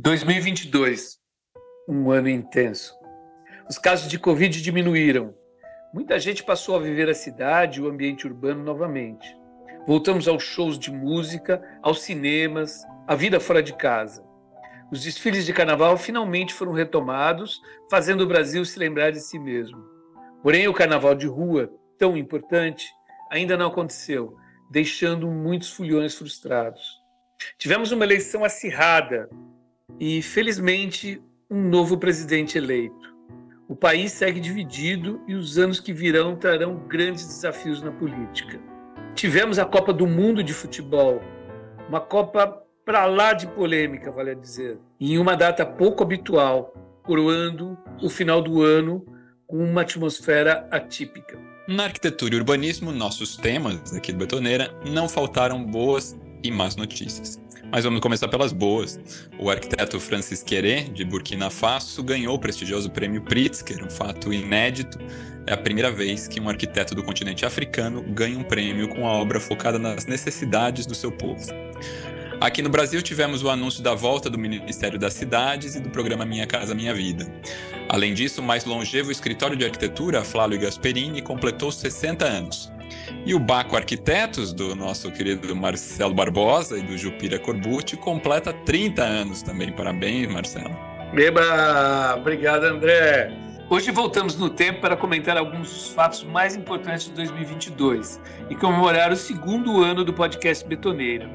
2022, um ano intenso. Os casos de Covid diminuíram. Muita gente passou a viver a cidade e o ambiente urbano novamente. Voltamos aos shows de música, aos cinemas, à vida fora de casa. Os desfiles de carnaval finalmente foram retomados, fazendo o Brasil se lembrar de si mesmo. Porém, o carnaval de rua, tão importante, ainda não aconteceu, deixando muitos fulhões frustrados. Tivemos uma eleição acirrada, e, felizmente, um novo presidente eleito. O país segue dividido e os anos que virão trarão grandes desafios na política. Tivemos a Copa do Mundo de Futebol, uma Copa para lá de polêmica, vale a dizer, em uma data pouco habitual, coroando o final do ano com uma atmosfera atípica. Na arquitetura e urbanismo, nossos temas aqui do Betoneira não faltaram boas e más notícias. Mas vamos começar pelas boas. O arquiteto Francis Queré, de Burkina Faso, ganhou o prestigioso prêmio Pritzker, um fato inédito. É a primeira vez que um arquiteto do continente africano ganha um prêmio com a obra focada nas necessidades do seu povo. Aqui no Brasil tivemos o anúncio da volta do Ministério das Cidades e do programa Minha Casa Minha Vida. Além disso, o mais longevo escritório de arquitetura, Flávio Gasperini, completou 60 anos. E o Baco Arquitetos, do nosso querido Marcelo Barbosa e do Jupira Corbucci, completa 30 anos também. Parabéns, Marcelo. Beba! Obrigado, André. Hoje voltamos no tempo para comentar alguns dos fatos mais importantes de 2022 e comemorar o segundo ano do podcast Betoneira.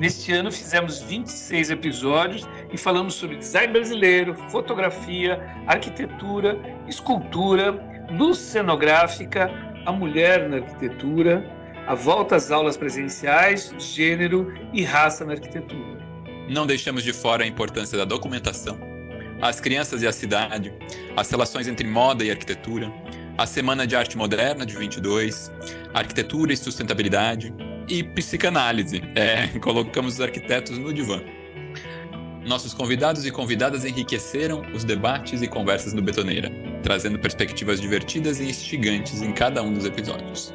Neste ano fizemos 26 episódios e falamos sobre design brasileiro, fotografia, arquitetura, escultura, luz cenográfica, a mulher na arquitetura, a volta às aulas presenciais, gênero e raça na arquitetura. Não deixamos de fora a importância da documentação, as crianças e a cidade, as relações entre moda e arquitetura, a Semana de Arte Moderna de 22, arquitetura e sustentabilidade e psicanálise. É, colocamos os arquitetos no divã. Nossos convidados e convidadas enriqueceram os debates e conversas no Betoneira, trazendo perspectivas divertidas e instigantes em cada um dos episódios.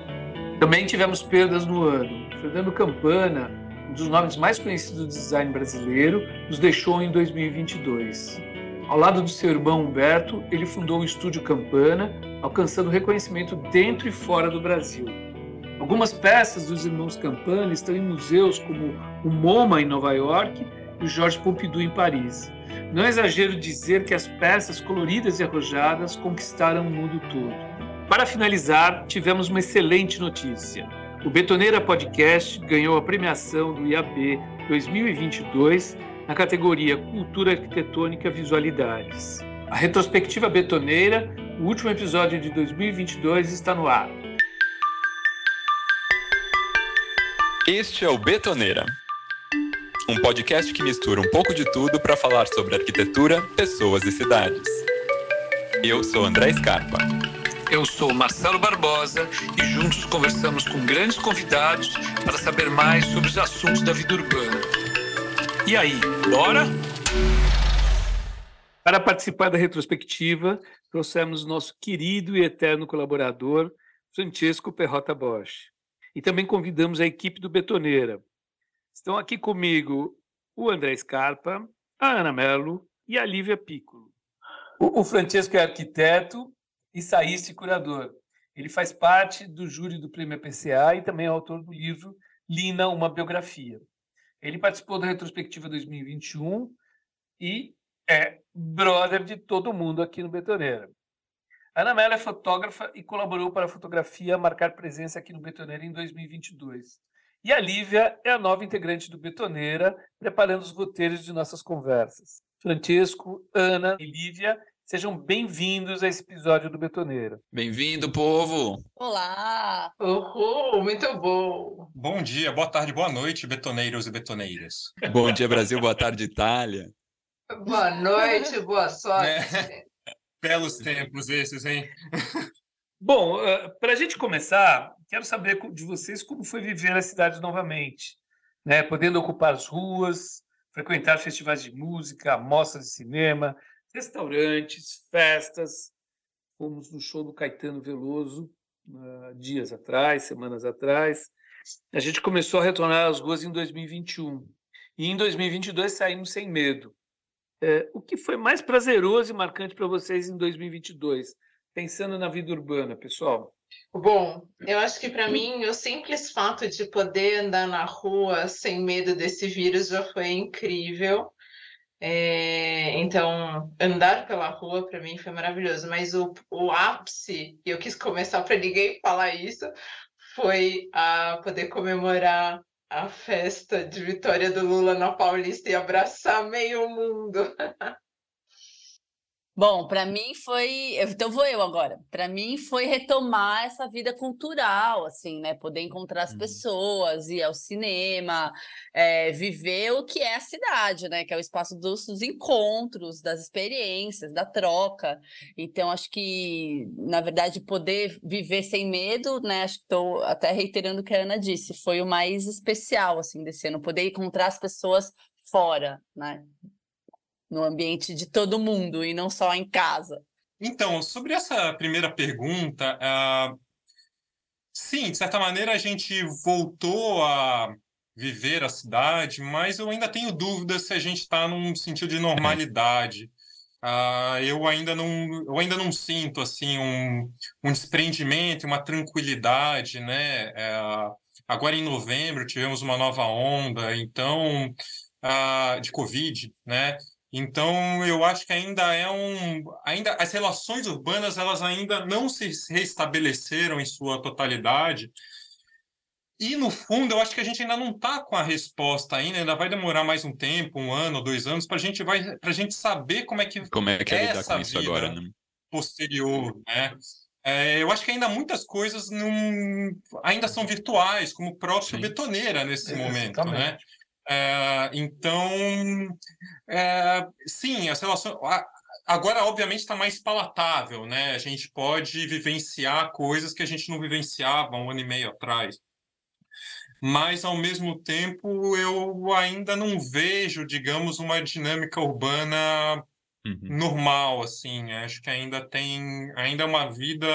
Também tivemos perdas no ano. Fernando Campana, um dos nomes mais conhecidos do design brasileiro, nos deixou em 2022. Ao lado do seu irmão Humberto, ele fundou o Estúdio Campana, alcançando reconhecimento dentro e fora do Brasil. Algumas peças dos irmãos Campana estão em museus como o MoMA em Nova York do Georges Pompidou em Paris. Não é exagero dizer que as peças coloridas e arrojadas conquistaram o mundo todo. Para finalizar, tivemos uma excelente notícia. O Betoneira Podcast ganhou a premiação do IAB 2022 na categoria Cultura Arquitetônica Visualidades. A retrospectiva betoneira, o último episódio de 2022, está no ar. Este é o Betoneira, um podcast que mistura um pouco de tudo para falar sobre arquitetura, pessoas e cidades. Eu sou André Scarpa. Eu sou Marcelo Barbosa e juntos conversamos com grandes convidados para saber mais sobre os assuntos da vida urbana. E aí, bora? Para participar da retrospectiva, trouxemos nosso querido e eterno colaborador, Francesco Perrota Bosch. E também convidamos a equipe do Betoneira, Estão aqui comigo o André Scarpa, a Ana Mello e a Lívia Piccolo. O, o Francesco é arquiteto, e curador. Ele faz parte do júri do Prêmio PCA e também é autor do livro Lina, uma biografia. Ele participou da retrospectiva 2021 e é brother de todo mundo aqui no Betoneira. Ana Mello é fotógrafa e colaborou para a fotografia marcar presença aqui no Betoneira em 2022. E a Lívia é a nova integrante do Betoneira, preparando os roteiros de nossas conversas. Francisco, Ana e Lívia, sejam bem-vindos a esse episódio do Betoneira. Bem-vindo, povo! Olá! Oh, muito bom! Bom dia, boa tarde, boa noite, betoneiros e betoneiras. Bom dia, Brasil, boa tarde, Itália. Boa noite, boa sorte. É. Belos tempos esses, hein? Bom, uh, para a gente começar, quero saber de vocês como foi viver a cidade novamente, né? podendo ocupar as ruas, frequentar festivais de música, mostras de cinema, restaurantes, festas. Fomos no show do Caetano Veloso uh, dias atrás, semanas atrás. A gente começou a retornar às ruas em 2021. E em 2022 saímos sem medo. é, o que foi mais prazeroso e marcante para vocês em 2022, pensando na vida urbana, pessoal? Bom, eu acho que para mim o simples fato de poder andar na rua sem medo desse vírus já foi incrível. É, então, andar pela rua para mim foi maravilhoso, mas o, o ápice, e eu quis começar para ninguém falar isso, foi a poder comemorar a festa de vitória do Lula na Paulista e abraçar meio mundo. Bom, para mim foi, então vou eu agora. Para mim foi retomar essa vida cultural, assim, né? Poder encontrar as uhum. pessoas, ir ao cinema, é, viver o que é a cidade, né? Que é o espaço dos, dos, encontros, das experiências, da troca. Então acho que, na verdade, poder viver sem medo, né? Acho que estou até reiterando o que a Ana disse, foi o mais especial, assim, desse ano, poder encontrar as pessoas fora, né? No ambiente de todo mundo e não só em casa. Então, sobre essa primeira pergunta, uh, sim, de certa maneira a gente voltou a viver a cidade, mas eu ainda tenho dúvidas se a gente está num sentido de normalidade. Uh, eu ainda não eu ainda não sinto assim um, um desprendimento uma tranquilidade né uh, agora em novembro tivemos uma nova onda então uh, de covid né então, eu acho que ainda é um, ainda as relações urbanas elas ainda não se restabeleceram em sua totalidade. E no fundo, eu acho que a gente ainda não está com a resposta ainda, ainda vai demorar mais um tempo, um ano, dois anos, para gente vai, a gente saber como é que como é que é lidar com isso agora, né? Posterior, né? É, eu acho que ainda muitas coisas não, ainda são virtuais, como o próprio Sim. Betoneira nesse momento, né? É, então, é, sim, as relações. Agora, obviamente, está mais palatável, né? A gente pode vivenciar coisas que a gente não vivenciava um ano e meio atrás. Mas, ao mesmo tempo, eu ainda não vejo, digamos, uma dinâmica urbana uhum. normal, assim. Acho que ainda tem, ainda é uma vida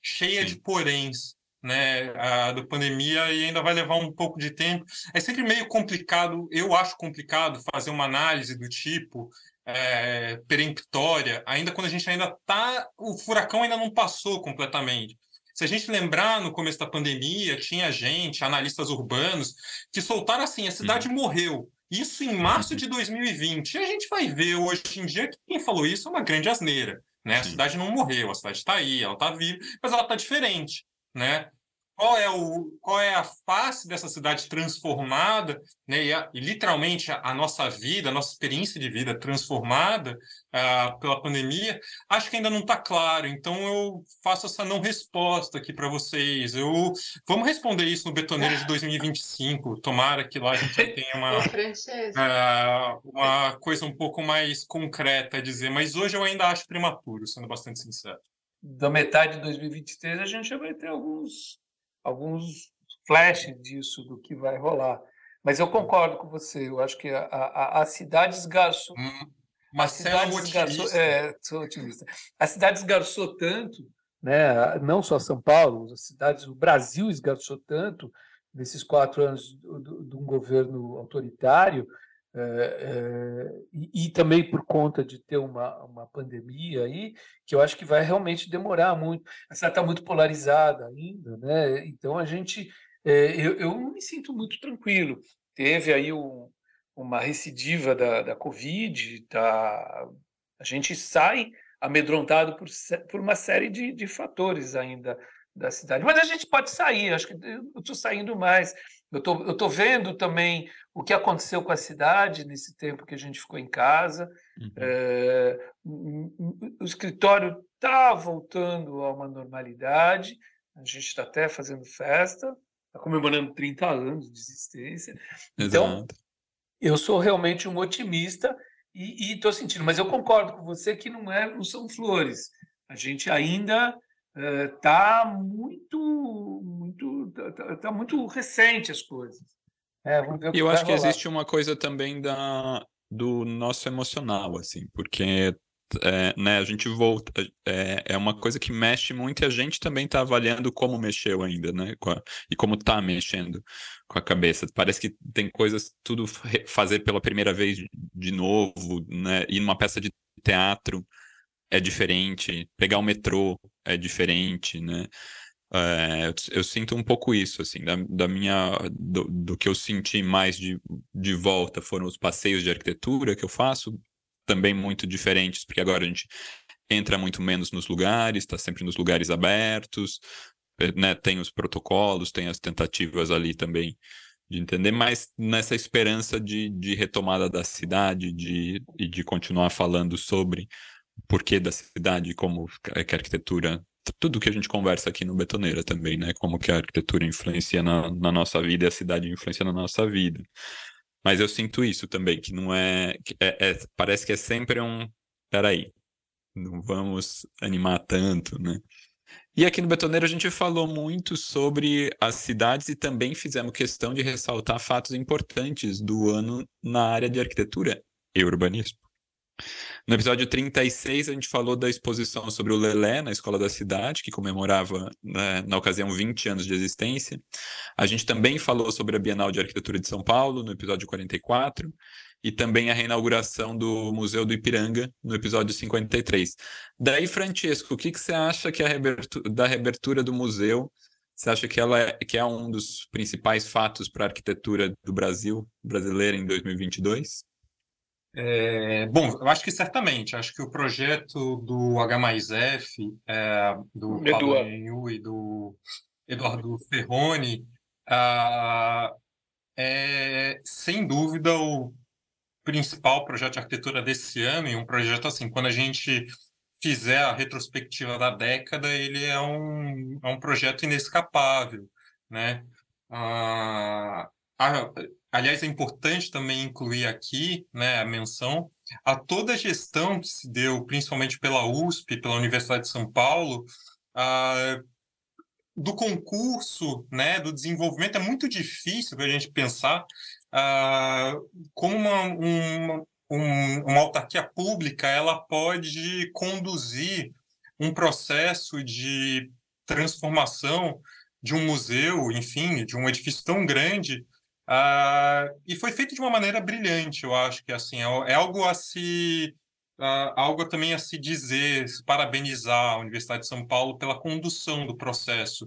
cheia Sim. de poréns né, a, da pandemia e ainda vai levar um pouco de tempo. É sempre meio complicado, eu acho complicado fazer uma análise do tipo é, peremptória, ainda quando a gente ainda está, o furacão ainda não passou completamente. Se a gente lembrar, no começo da pandemia, tinha gente, analistas urbanos, que soltaram assim, a cidade uhum. morreu. Isso em março uhum. de 2020. E a gente vai ver hoje em dia que quem falou isso é uma grande asneira. Né? A cidade não morreu, a cidade está aí, ela está viva, mas ela está diferente né? Qual é, o, qual é a face dessa cidade transformada, né? e, a, e literalmente a, a, nossa vida, a nossa experiência de vida transformada uh, pela pandemia, acho que ainda não está claro. Então eu faço essa não resposta aqui para vocês. Eu vamos responder isso no Betoneira de 2025. Tomara que lá a gente tenha uma, uh, uma coisa um pouco mais concreta a dizer. Mas hoje eu ainda acho prematuro, sendo bastante sincero da metade de 2023 a gente já vai ter alguns, alguns flashes disso, do que vai rolar. Mas eu concordo com você, eu acho que a, a, a cidade esgarçou. Hum, a cidade esgarçou, é, sou otimista. A cidade esgarçou tanto, né, não só São Paulo, as cidades, o Brasil esgarçou tanto nesses quatro anos de um governo autoritário, é, é, e, também por conta de ter uma, uma pandemia aí, que eu acho que vai realmente demorar muito. A cidade está muito polarizada ainda, né? Então a gente, é, eu, eu me sinto muito tranquilo. Teve aí um, uma recidiva da, da Covid, tá, a gente sai amedrontado por, por uma série de, de fatores ainda da cidade. Mas a gente pode sair, acho que eu estou saindo mais. Eu tô, estou vendo também o que aconteceu com a cidade nesse tempo que a gente ficou em casa. Uhum. É, o escritório está voltando a uma normalidade, a gente está até fazendo festa, está comemorando 30 anos de existência. Então, Exato. eu sou realmente um otimista e estou sentindo, mas eu concordo com você que não, é, não são flores. A gente ainda está muito, muito, tá, tá, muito recente as coisas. É, eu acho que existe uma coisa também da, do nosso emocional, assim, porque é, né, a gente volta, é, é, uma coisa que mexe muito e a gente também está avaliando como mexeu ainda, né, a, e como está mexendo com a cabeça. Parece que tem coisas, tudo fazer pela primeira vez de novo, né, ir numa peça de teatro é diferente, pegar o metrô é diferente, né, é, eu, eu, sinto um pouco isso, assim, da, da minha, do, do, que eu senti mais de, de volta foram os passeios de arquitetura que eu faço, também muito diferentes, porque agora a gente entra muito menos nos lugares, está sempre nos lugares abertos, eh, né, tem os protocolos, tem as tentativas ali também de entender, mas nessa esperança de, de retomada da cidade de, e de continuar falando sobre porquê da cidade, como que a arquitetura tudo que a gente conversa aqui no Betoneira também, né? Como que a arquitetura influencia na, na nossa vida e a cidade influencia na nossa vida. Mas eu sinto isso também, que não é, é, é parece que é sempre um, peraí, não vamos animar tanto, né? E aqui no Betoneiro a gente falou muito sobre as cidades e também fizemos questão de ressaltar fatos importantes do ano na área de arquitetura e urbanismo. No episódio 36, a gente falou da exposição sobre o Lelé na Escola da Cidade, que comemorava, né, na ocasião, 20 anos de existência. A gente também falou sobre a Bienal de Arquitetura de São Paulo, no episódio 44, e também a reinauguração do Museu do Ipiranga, no episódio 53. Daí, Francesco, o que, que você acha que a reabertura, da reabertura do museu você acha que ela é, que é um dos principais fatos para a arquitetura do Brasil, brasileira, em 2022? É, bom, eu acho que certamente. Acho que o projeto do H mais F, é, do Pablo e do Eduardo Ferroni, ah, é sem dúvida o principal projeto de arquitetura desse ano, e um projeto assim, quando a gente fizer a retrospectiva da década, ele é um, é um projeto inescapável, né? Ah, a, Aliás, é importante também incluir aqui né, a menção a toda a gestão que se deu, principalmente pela USP, pela Universidade de São Paulo, do concurso, né, do desenvolvimento. É muito difícil a gente pensar como uma, uma, um, uma autarquia pública ela pode conduzir um processo de transformação de um museu, enfim, de um edifício tão grande Uh, e foi feito de uma maneira brilhante, eu acho que assim é, é algo a se uh, algo também a se dizer, se parabenizar a Universidade de São Paulo pela condução do processo.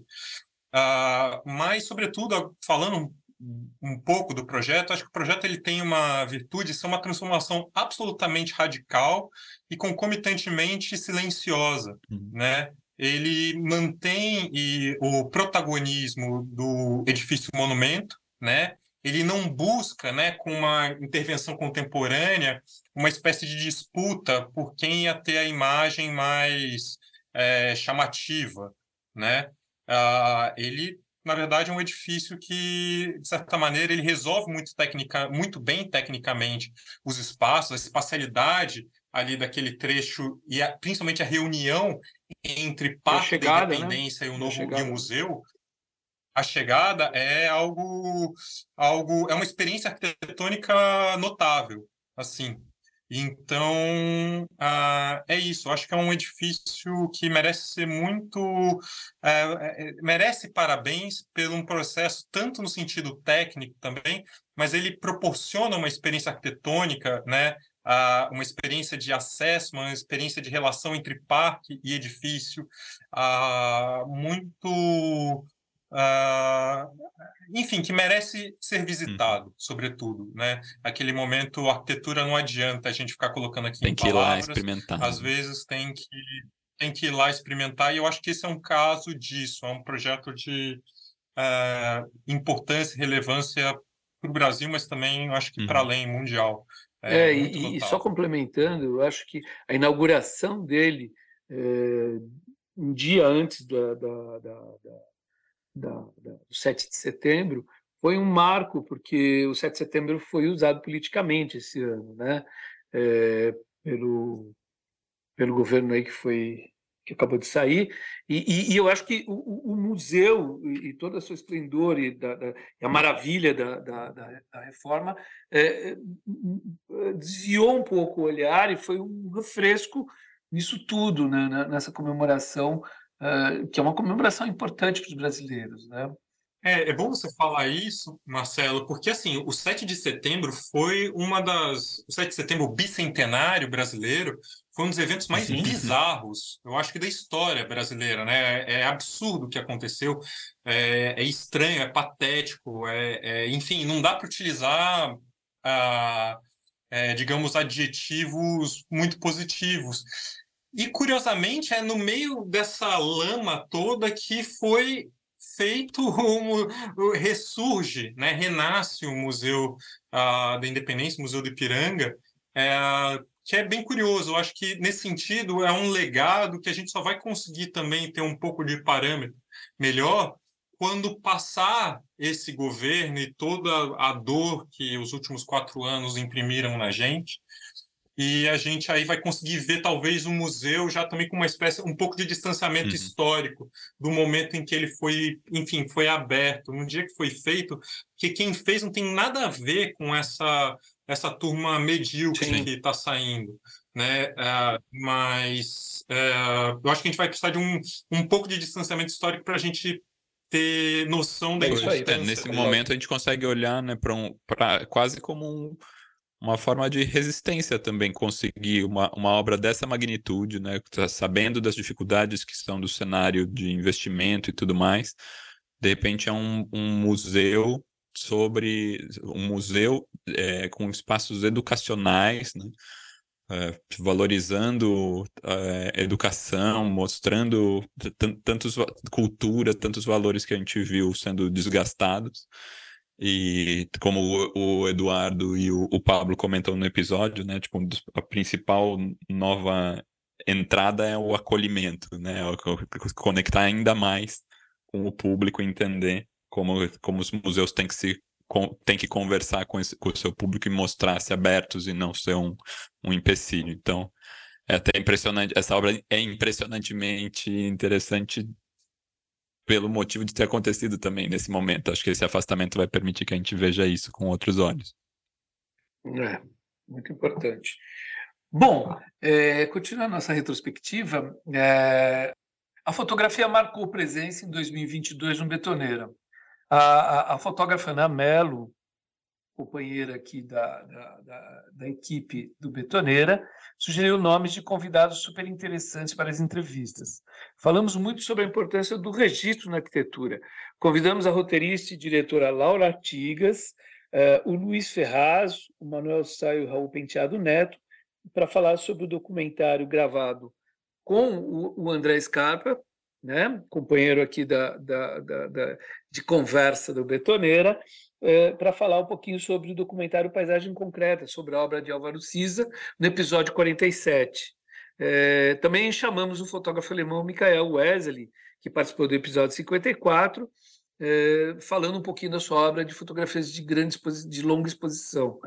Uh, mas, sobretudo, falando um, um pouco do projeto, acho que o projeto ele tem uma virtude de ser uma transformação absolutamente radical e concomitantemente silenciosa, uhum. né? Ele mantém e, o protagonismo do edifício monumento, né? Ele não busca, né, com uma intervenção contemporânea, uma espécie de disputa por quem ia ter a imagem mais é, chamativa, né? Ah, ele, na verdade, é um edifício que, de certa maneira, ele resolve muito, tecnica, muito bem tecnicamente os espaços, a espacialidade ali daquele trecho e a, principalmente a reunião entre chegada, da né? Independência né? e o novo e o museu a chegada é algo, algo, é uma experiência arquitetônica notável, assim. Então, uh, é isso. Acho que é um edifício que merece ser muito. Uh, merece parabéns pelo um processo, tanto no sentido técnico também, mas ele proporciona uma experiência arquitetônica, né? Uh, uma experiência de acesso, uma experiência de relação entre parque e edifício, muito Uh, enfim, que merece ser visitado, uhum. sobretudo, né? Aquele momento, a arquitetura não adianta a gente ficar colocando aqui tem que palavras, ir lá experimentar. Às vezes tem que tem que ir lá experimentar e eu acho que esse é um caso disso, é um projeto de uh, importância e relevância para o Brasil, mas também acho que uhum. para além mundial. É, é e, e, só complementando, eu acho que a inauguração dele é, um dia antes da, da, da, da da, da, do 7 de setembro foi um marco, porque o 7 de setembro foi usado politicamente esse ano, né? É, pelo, pelo governo aí que foi, que acabou de sair, e, e, e eu acho que o, o, museu e toda a sua esplendor e, da, da, e a maravilha da, da, reforma é, desviou um pouco o olhar e foi um refresco nisso tudo, né, nessa comemoração, uh, que é uma comemoração importante para os brasileiros. Né? É, é bom você falar isso, Marcelo, porque assim, o 7 de setembro foi uma das. O 7 de setembro bicentenário brasileiro foi um dos eventos mais Sim. bizarros, eu acho que da história brasileira, né? É, é absurdo o que aconteceu, é, é estranho, é patético, é, é enfim, não dá para utilizar, ah, é, digamos, adjetivos muito positivos. E curiosamente é no meio dessa lama toda que foi feito o, ressurge, né, renasce o Museu uh, da Independência, o Museu do Ipiranga, é, que é bem curioso. Eu acho que nesse sentido é um legado que a gente só vai conseguir também ter um pouco de parâmetro melhor quando passar esse governo e toda a dor que os últimos quatro anos imprimiram na gente, e a gente aí vai conseguir ver talvez o museu já também com uma espécie um pouco de distanciamento uhum. histórico do momento em que ele foi, enfim, foi aberto, no dia que foi feito, que quem fez não tem nada a ver com essa essa turma medíocre Sim. que está saindo, né? Uh, mas uh, eu acho que a gente vai precisar de um, um pouco de distanciamento histórico para a gente ter noção da é, é, nesse momento a gente consegue olhar né, para um, quase como um uma forma de resistência também conseguir uma, uma obra dessa magnitude, né? Tá sabendo das dificuldades que são do cenário de investimento e tudo mais. De repente é um, um museu sobre um museu é, com espaços educacionais, né? É, valorizando é, educação, mostrando tantos cultura, tantos valores que a gente viu sendo desgastados. E como o, Eduardo e o, o, Pablo comentam no episódio, né? Tipo, a principal nova entrada é o acolhimento, né? Conectar ainda mais com o público, entender como, como os museus têm que se tem que conversar com, esse, com o seu público e mostrar-se abertos e não ser um, um empecilho. Então, é até impressionante. Essa obra é impressionantemente interessante pelo motivo de ter acontecido também nesse momento. Acho que esse afastamento vai permitir que a gente veja isso com outros olhos. É, muito importante. Bom, é, continuando nossa retrospectiva, é, a fotografia marcou presença em 2022 no Betoneira. A, a, a fotógrafa Ana Mello, companheira aqui da, da, da, da, equipe do Betoneira, sugeriu nomes de convidados super interessantes para as entrevistas. Falamos muito sobre a importância do registro na arquitetura. Convidamos a roteirista e diretora Laura Artigas, uh, o Luiz Ferraz, o Manuel Saio o Raul Penteado Neto, para falar sobre o documentário gravado com o, o André Scarpa, né, companheiro aqui da, da, da, de conversa do Betoneira, é, para falar um pouquinho sobre o documentário Paisagem Concreta, sobre a obra de Álvaro Siza, no episódio 47. É, também chamamos o fotógrafo alemão Michael Wesley, que participou do episódio 54, é, falando um pouquinho da sua obra de fotografias de grande de longa exposição.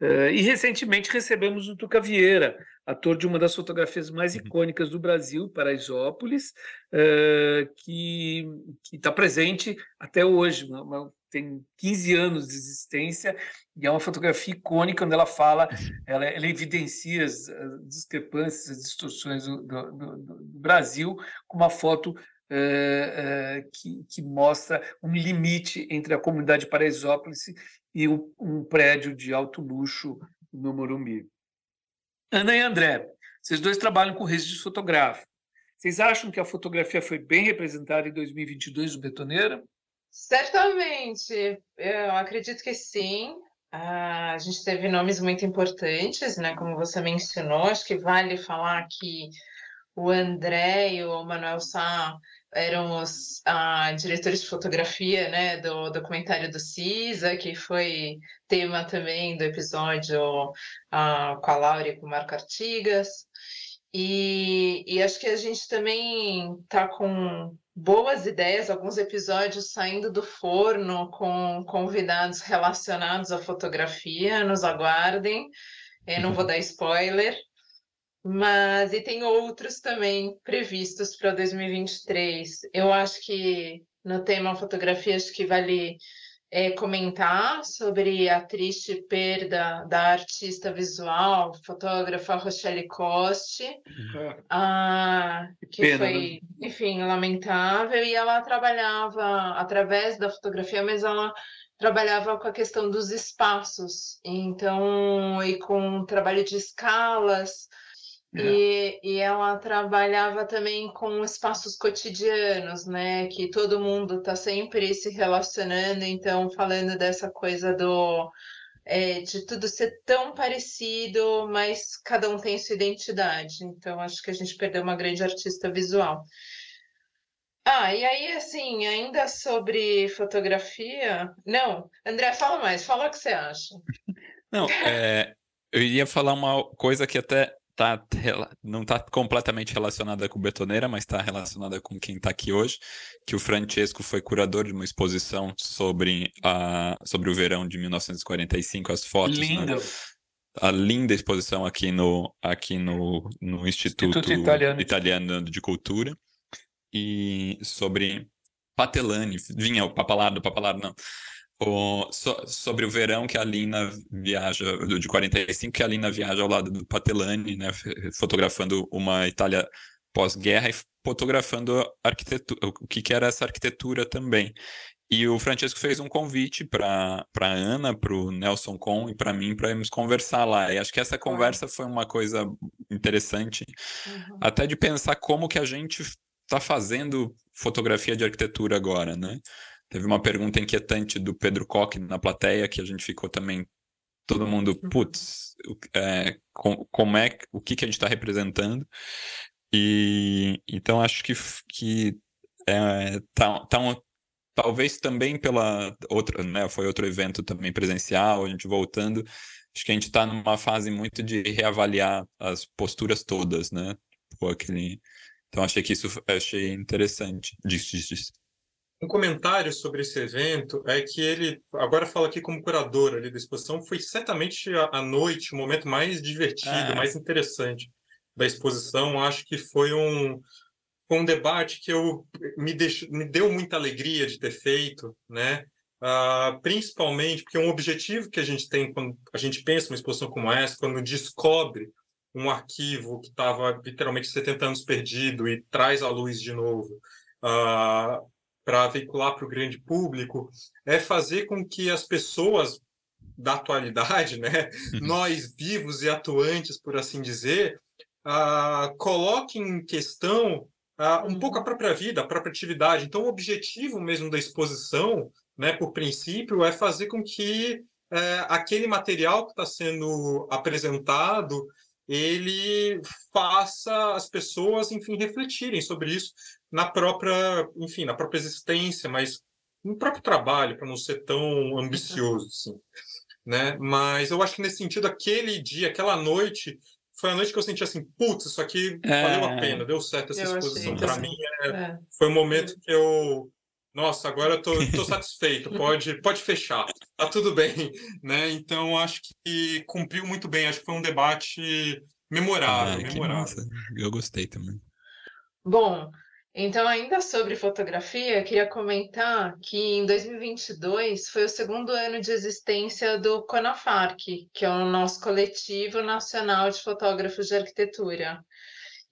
É, e recentemente recebemos o Tuca Vieira, ator de uma das fotografias mais uhum. icônicas do Brasil, Paraisópolis, é, que está presente até hoje, uma, uma tem 15 anos de existência e é uma fotografia icônica onde ela fala, ela, ela evidencia as, as, discrepâncias, as distorções do, do, do, do Brasil com uma foto é, é, que, que, mostra um limite entre a comunidade de Paraisópolis e um, um prédio de alto luxo no Morumbi. Ana e André, vocês dois trabalham com registro fotográfico. Vocês acham que a fotografia foi bem representada em 2022 no Betoneira? Certamente, eu acredito que sim. Ah, a gente teve nomes muito importantes, né? Como você mencionou, acho que vale falar que o André e o Manuel Sá eram os ah, diretores de fotografia né, do documentário do CISA, que foi tema também do episódio ah, com a Laura e com o Marco Artigas. E, e acho que a gente também está com boas ideias, alguns episódios saindo do forno com convidados relacionados à fotografia. Nos aguardem. Eu não vou dar spoiler, Mas e tem outros também previstos para 2023. Eu acho que no tema fotografia acho que vale é, comentar sobre a triste perda da artista visual, fotógrafa Rochelle Coste, ah, que Pena, foi, né? enfim, lamentável, e ela trabalhava através da fotografia, mas ela trabalhava com a questão dos espaços, então, e com trabalho de escalas, é. E, e ela trabalhava também com espaços cotidianos, né? Que todo mundo está sempre se relacionando, então falando dessa coisa do é, de tudo ser tão parecido, mas cada um tem sua identidade. Então acho que a gente perdeu uma grande artista visual. Ah, e aí, assim, ainda sobre fotografia. Não, André, fala mais, fala o que você acha. Não, é, eu iria falar uma coisa que até tá, não está completamente relacionada com Betoneira, mas está relacionada com quem está aqui hoje, que o Francesco foi curador de uma exposição sobre, a, sobre o verão de 1945, as fotos. Linda! Né? A linda exposição aqui no, aqui no, no Instituto, Instituto Italiano. Italiano de Cultura, e sobre Patelani, vinha o papalado, papalado não, o, so, sobre o verão que a Lina viaja, de 45, que a Lina viaja ao lado do Patelani, né, fotografando uma Itália pós-guerra e fotografando arquitetura, o que, que era essa arquitetura também. E o Francesco fez um convite para a Ana, para o Nelson Com e para mim para irmos conversar lá. E acho que essa conversa foi uma coisa interessante, uhum. até de pensar como que a gente está fazendo fotografia de arquitetura agora, né? Teve uma pergunta inquietante do Pedro Koch na plateia, que a gente ficou também, todo mundo, uhum. putz, é, com, como é, o que, que a gente está representando. E então acho que, que é, tá, tá um, talvez também pela outra, né, foi outro evento também presencial, a gente voltando, acho que a gente está numa fase muito de reavaliar as posturas todas, né? Aquele... Então achei que isso achei interessante disso, disso. Um comentário sobre esse evento é que ele, agora fala aqui como curador ali da exposição, foi certamente a, noite o momento mais divertido, ah. mais interessante da exposição. Acho que foi um, foi um debate que eu, me, deixo, me deu muita alegria de ter feito, né? Uh, principalmente porque um objetivo que a gente tem quando a gente pensa uma exposição como essa, quando descobre um arquivo que estava literalmente 70 anos perdido e traz à luz de novo. Uh, para veicular para o grande público é fazer com que as pessoas da atualidade, né, uhum. nós vivos e atuantes, por assim dizer, uh, coloquem em questão uh, um pouco a própria vida, a própria atividade. Então, o objetivo mesmo da exposição, né, por princípio, é fazer com que uh, aquele material que está sendo apresentado ele faça as pessoas, enfim, refletirem sobre isso na própria, enfim, na própria existência, mas no próprio trabalho, para não ser tão ambicioso, assim, né? Mas eu acho que nesse sentido, aquele dia, aquela noite, foi a noite que eu senti assim, putz, isso aqui é... valeu a pena, deu certo essa eu exposição. Para mim, é, é. foi um momento que eu nossa, agora eu tô, tô satisfeito, pode, pode fechar, tá tudo bem, né? Então acho que cumpriu muito bem, acho que foi um debate memorável, ah, memorável. Eu gostei também. Bom, então ainda sobre fotografia, queria comentar que em 2022 foi o segundo ano de existência do CONAFARC, que é o nosso coletivo nacional de fotógrafos de arquitetura.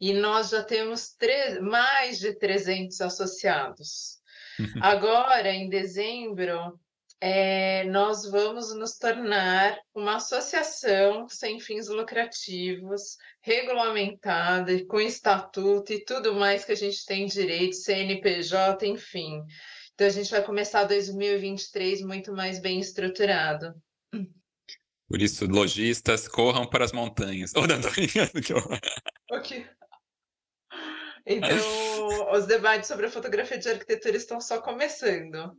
E nós já temos mais de 300 associados. Agora, em dezembro, é, nós vamos nos tornar uma associação sem fins lucrativos, regulamentada, com estatuto e tudo mais que a gente tem direito, CNPJ, enfim. Então, a gente vai começar 2023 muito mais bem estruturado. Por isso, lojistas, corram para as montanhas. Oh, não, tô brincando que eu... Ok. Então, os debates sobre a fotografia de arquitetura estão só começando.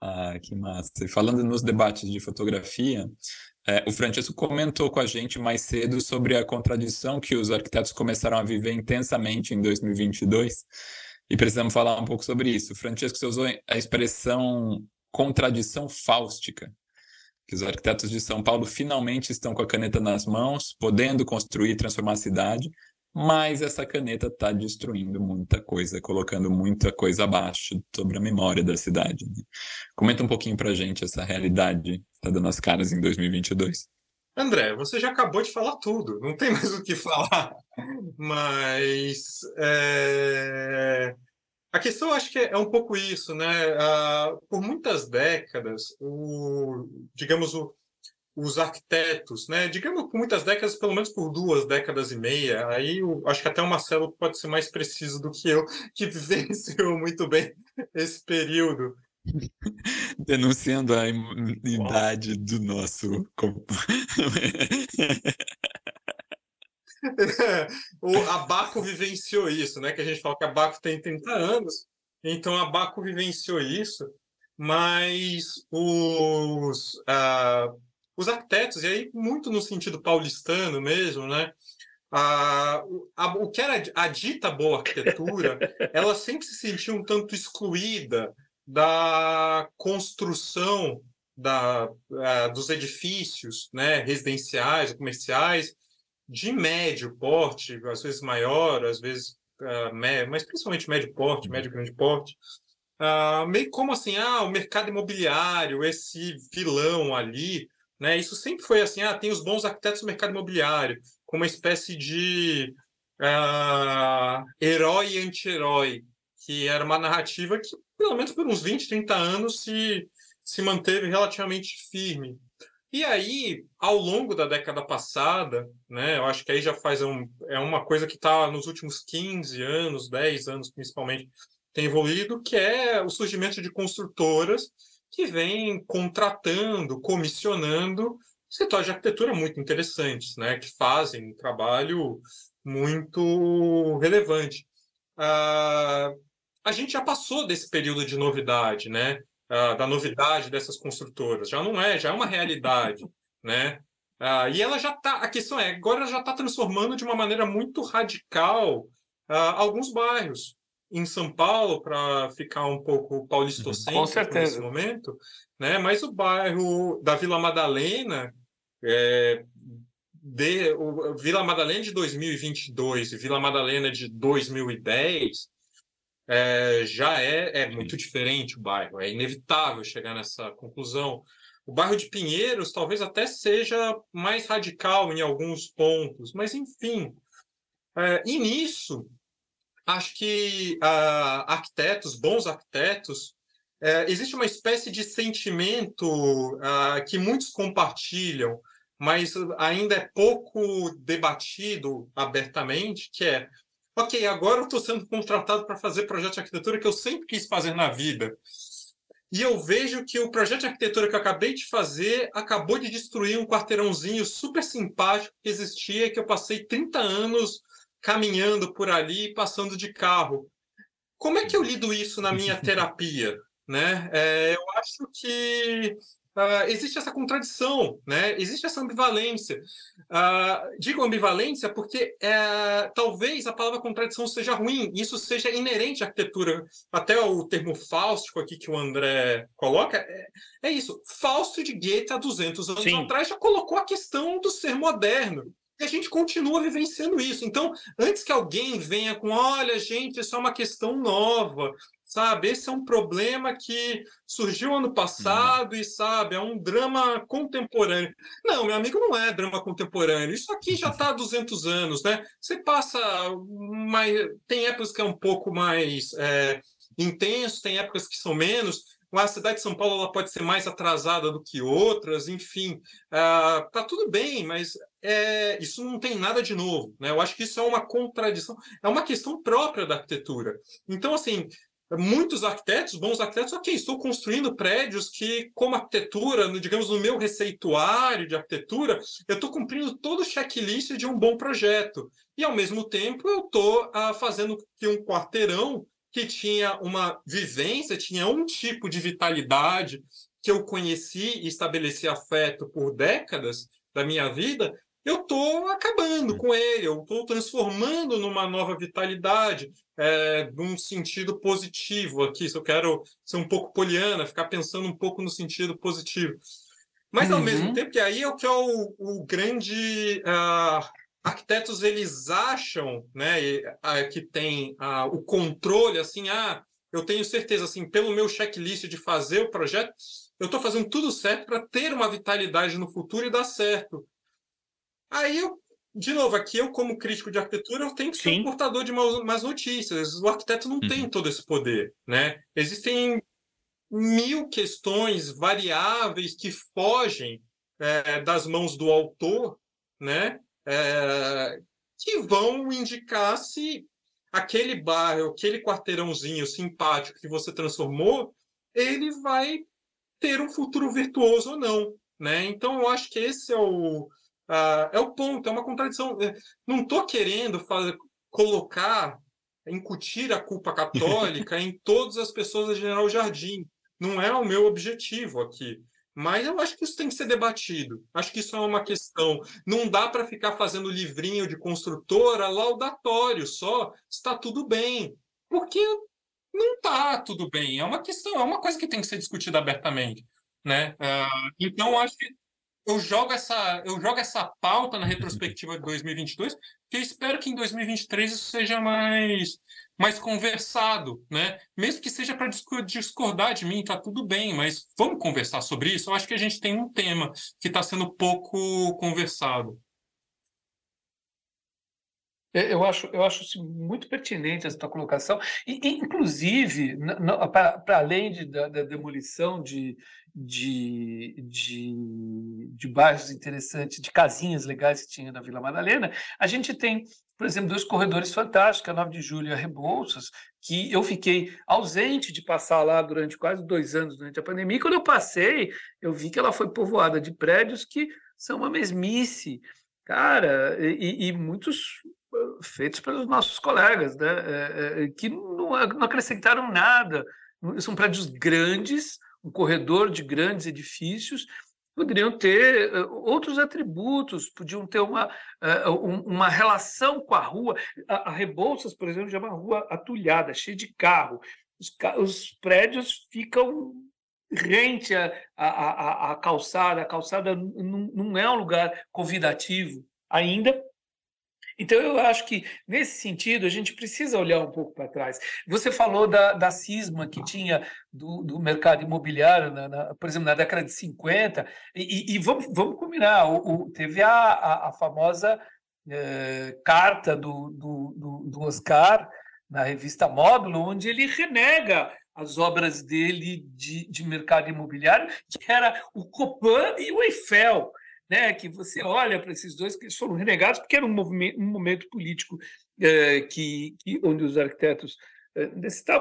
Ah, que massa. E falando nos debates de fotografia, é, o Francesco comentou com a gente mais cedo sobre a contradição que os arquitetos começaram a viver intensamente em 2022, e precisamos falar um pouco sobre isso. Francesco, você usou a expressão contradição fáustica. que os arquitetos de São Paulo finalmente estão com a caneta nas mãos, podendo construir e transformar a cidade, mas essa caneta está destruindo muita coisa, colocando muita coisa abaixo sobre a memória da cidade. Né? Comenta um pouquinho para gente essa realidade que está dando as caras em 2022. André, você já acabou de falar tudo, não tem mais o que falar. Mas é... a questão acho que é um pouco isso, né? Uh, por muitas décadas, o, digamos, o, os arquitetos, né? Digamos por muitas décadas, pelo menos por duas décadas e meia. Aí eu, acho que até o Marcelo pode ser mais preciso do que eu, que vivenciou muito bem esse período. Denunciando a idade do nosso. o Abaco vivenciou isso, né? Que a gente fala que Abaco tem 30 anos, então Abaco vivenciou isso, mas os, uh, os arquitetos, e aí muito no sentido paulistano mesmo, né? A, a, o que era a dita boa arquitetura, ela sempre se sentia um tanto excluída da construção da, uh, dos edifícios né, residenciais, comerciais, de médio porte, às vezes maior, às vezes, uh, mas principalmente médio porte, médio grande porte, uh, meio como assim, ah, o mercado imobiliário, esse vilão ali, né, isso sempre foi assim, ah, tem os bons arquitetos do mercado imobiliário, como uma espécie de uh, herói e anti-herói, que era uma narrativa que pelo menos por uns 20, 30 anos, se, se manteve relativamente firme. E aí, ao longo da década passada, né, eu acho que aí já faz um, é uma coisa que está nos últimos 15 anos, 10 anos principalmente, tem evoluído, que é o surgimento de construtoras que vêm contratando, comissionando escritórios de arquitetura muito interessantes, né, que fazem um trabalho muito relevante. Ah, a gente já passou desse período de novidade, né? Ah, da novidade dessas construtoras. Já não é, já é uma realidade, né? Ah, e ela já está. A questão é, agora ela já está transformando de uma maneira muito radical ah, alguns bairros. Em São Paulo, para ficar um pouco paulistocêntrico uhum, nesse momento, né? mas o bairro da Vila Madalena, é, de, o, Vila Madalena de 2022 e Vila Madalena de 2010 é, já é, é muito diferente o bairro, é inevitável chegar nessa conclusão. O bairro de Pinheiros talvez até seja mais radical em alguns pontos, mas enfim. É, e nisso, acho que uh, arquitetos, bons arquitetos, é, existe uma espécie de sentimento uh, que muitos compartilham, mas ainda é pouco debatido abertamente, que é ok, agora eu estou sendo contratado para fazer projeto de arquitetura que eu sempre quis fazer na vida. E eu vejo que o projeto de arquitetura que eu acabei de fazer acabou de destruir um quarteirãozinho super simpático que existia, que eu passei 30 anos caminhando por ali, passando de carro. Como é que eu lido isso na minha terapia? Né? É, eu acho que uh, existe essa contradição, né? existe essa ambivalência. Uh, digo ambivalência porque uh, talvez a palavra contradição seja ruim, isso seja inerente à arquitetura. Até o termo fáustico aqui que o André coloca é, é isso. Fausto de Goethe, há 200 anos Sim. atrás, já colocou a questão do ser moderno. E a gente continua vivenciando isso. Então, antes que alguém venha com, olha, gente, isso é uma questão nova, sabe? Esse é um problema que surgiu ano passado uhum. e, sabe, é um drama contemporâneo. Não, meu amigo, não é drama contemporâneo. Isso aqui já está há 200 anos, né? Você passa mais... Tem épocas que é um pouco mais é, intenso, tem épocas que são menos. A cidade de São Paulo ela pode ser mais atrasada do que outras, enfim, uh, tá tudo bem, mas é, isso não tem nada de novo, né? Eu acho que isso é uma contradição, é uma questão própria da arquitetura. Então, assim, muitos arquitetos, bons arquitetos, ok, estou construindo prédios que, como arquitetura, digamos, no meu receituário de arquitetura, eu estou cumprindo todo o checklist de um bom projeto. E, ao mesmo tempo, eu estou ah, fazendo que um quarteirão que tinha uma vivência, tinha um tipo de vitalidade que eu conheci e estabeleci afeto por décadas da minha vida, eu estou acabando com ele, eu estou transformando numa nova vitalidade, é, num sentido positivo aqui. Se eu quero ser um pouco poliana, ficar pensando um pouco no sentido positivo. Mas, ao uhum. mesmo tempo, que aí é o que é o, o grande... Uh, arquitetos, eles acham né, que tem uh, o controle, assim, ah, eu tenho certeza, assim, pelo meu checklist de fazer o projeto, eu estou fazendo tudo certo para ter uma vitalidade no futuro e dar certo. Aí eu, de novo, aqui eu, como crítico de arquitetura, eu tenho que ser Sim. um portador de más notícias. O arquiteto não uhum. tem todo esse poder, né? Existem mil questões variáveis que fogem é, das mãos do autor, né? É, que vão indicar se aquele bairro, aquele quarteirãozinho simpático que você transformou, ele vai ter um futuro virtuoso ou não, né? Então eu acho que esse é o uh, é o ponto, é uma contradição. É, não estou querendo fazer, colocar, incutir a culpa católica em todas as pessoas da General Jardim. Não é o meu objetivo aqui. Mas eu acho que isso tem que ser debatido. Acho que isso é uma questão. Não dá para ficar fazendo livrinho de construtora laudatório só, está tudo bem. Porque não está tudo bem. É uma questão, é uma coisa que tem que ser discutida abertamente. Né? Uh, então, acho que eu jogo essa, eu jogo essa pauta na retrospectiva de 2022, que eu espero que em 2023 isso seja mais, mais conversado, né? Mesmo que seja para discordar de mim, tá tudo bem, mas vamos conversar sobre isso. Eu acho que a gente tem um tema que está sendo pouco conversado. Eu acho, eu acho muito pertinente essa tua colocação, e, inclusive, para além de, da, da, demolição de, de, de, de bairros interessantes, de casinhas legais que tinha na Vila Madalena, a gente tem, por exemplo, dois corredores fantásticos, a 9 de julho e a Rebouças, que eu fiquei ausente de passar lá durante quase dois anos durante a pandemia, e quando eu passei, eu vi que ela foi povoada de prédios que são uma mesmice, cara, e, e muitos feitos pelos nossos colegas, né? É, é, que não, não acrescentaram nada. São prédios grandes, um corredor de grandes edifícios, poderiam ter uh, outros atributos, podiam ter uma, uh, uma relação com a rua. A Rebouças, por exemplo, já é uma rua atulhada, cheia de carro. Os, os prédios ficam rente à, à, à, calçada, a calçada não, não é um lugar convidativo ainda, então, eu acho que, nesse sentido, a gente precisa olhar um pouco para trás. Você falou da, da cisma que tinha do, do mercado imobiliário, na, na, por exemplo, na década de 50, e, e vamos, vamos combinar, o, o teve a, a, a famosa eh, carta do, do, do, do Oscar na revista Módulo, onde ele renega as obras dele de, de mercado imobiliário, que era o Copan e o Eiffel né, que você olha para esses dois, que eles foram renegados porque era um, movimento, um momento político é, que, que, onde os arquitetos é,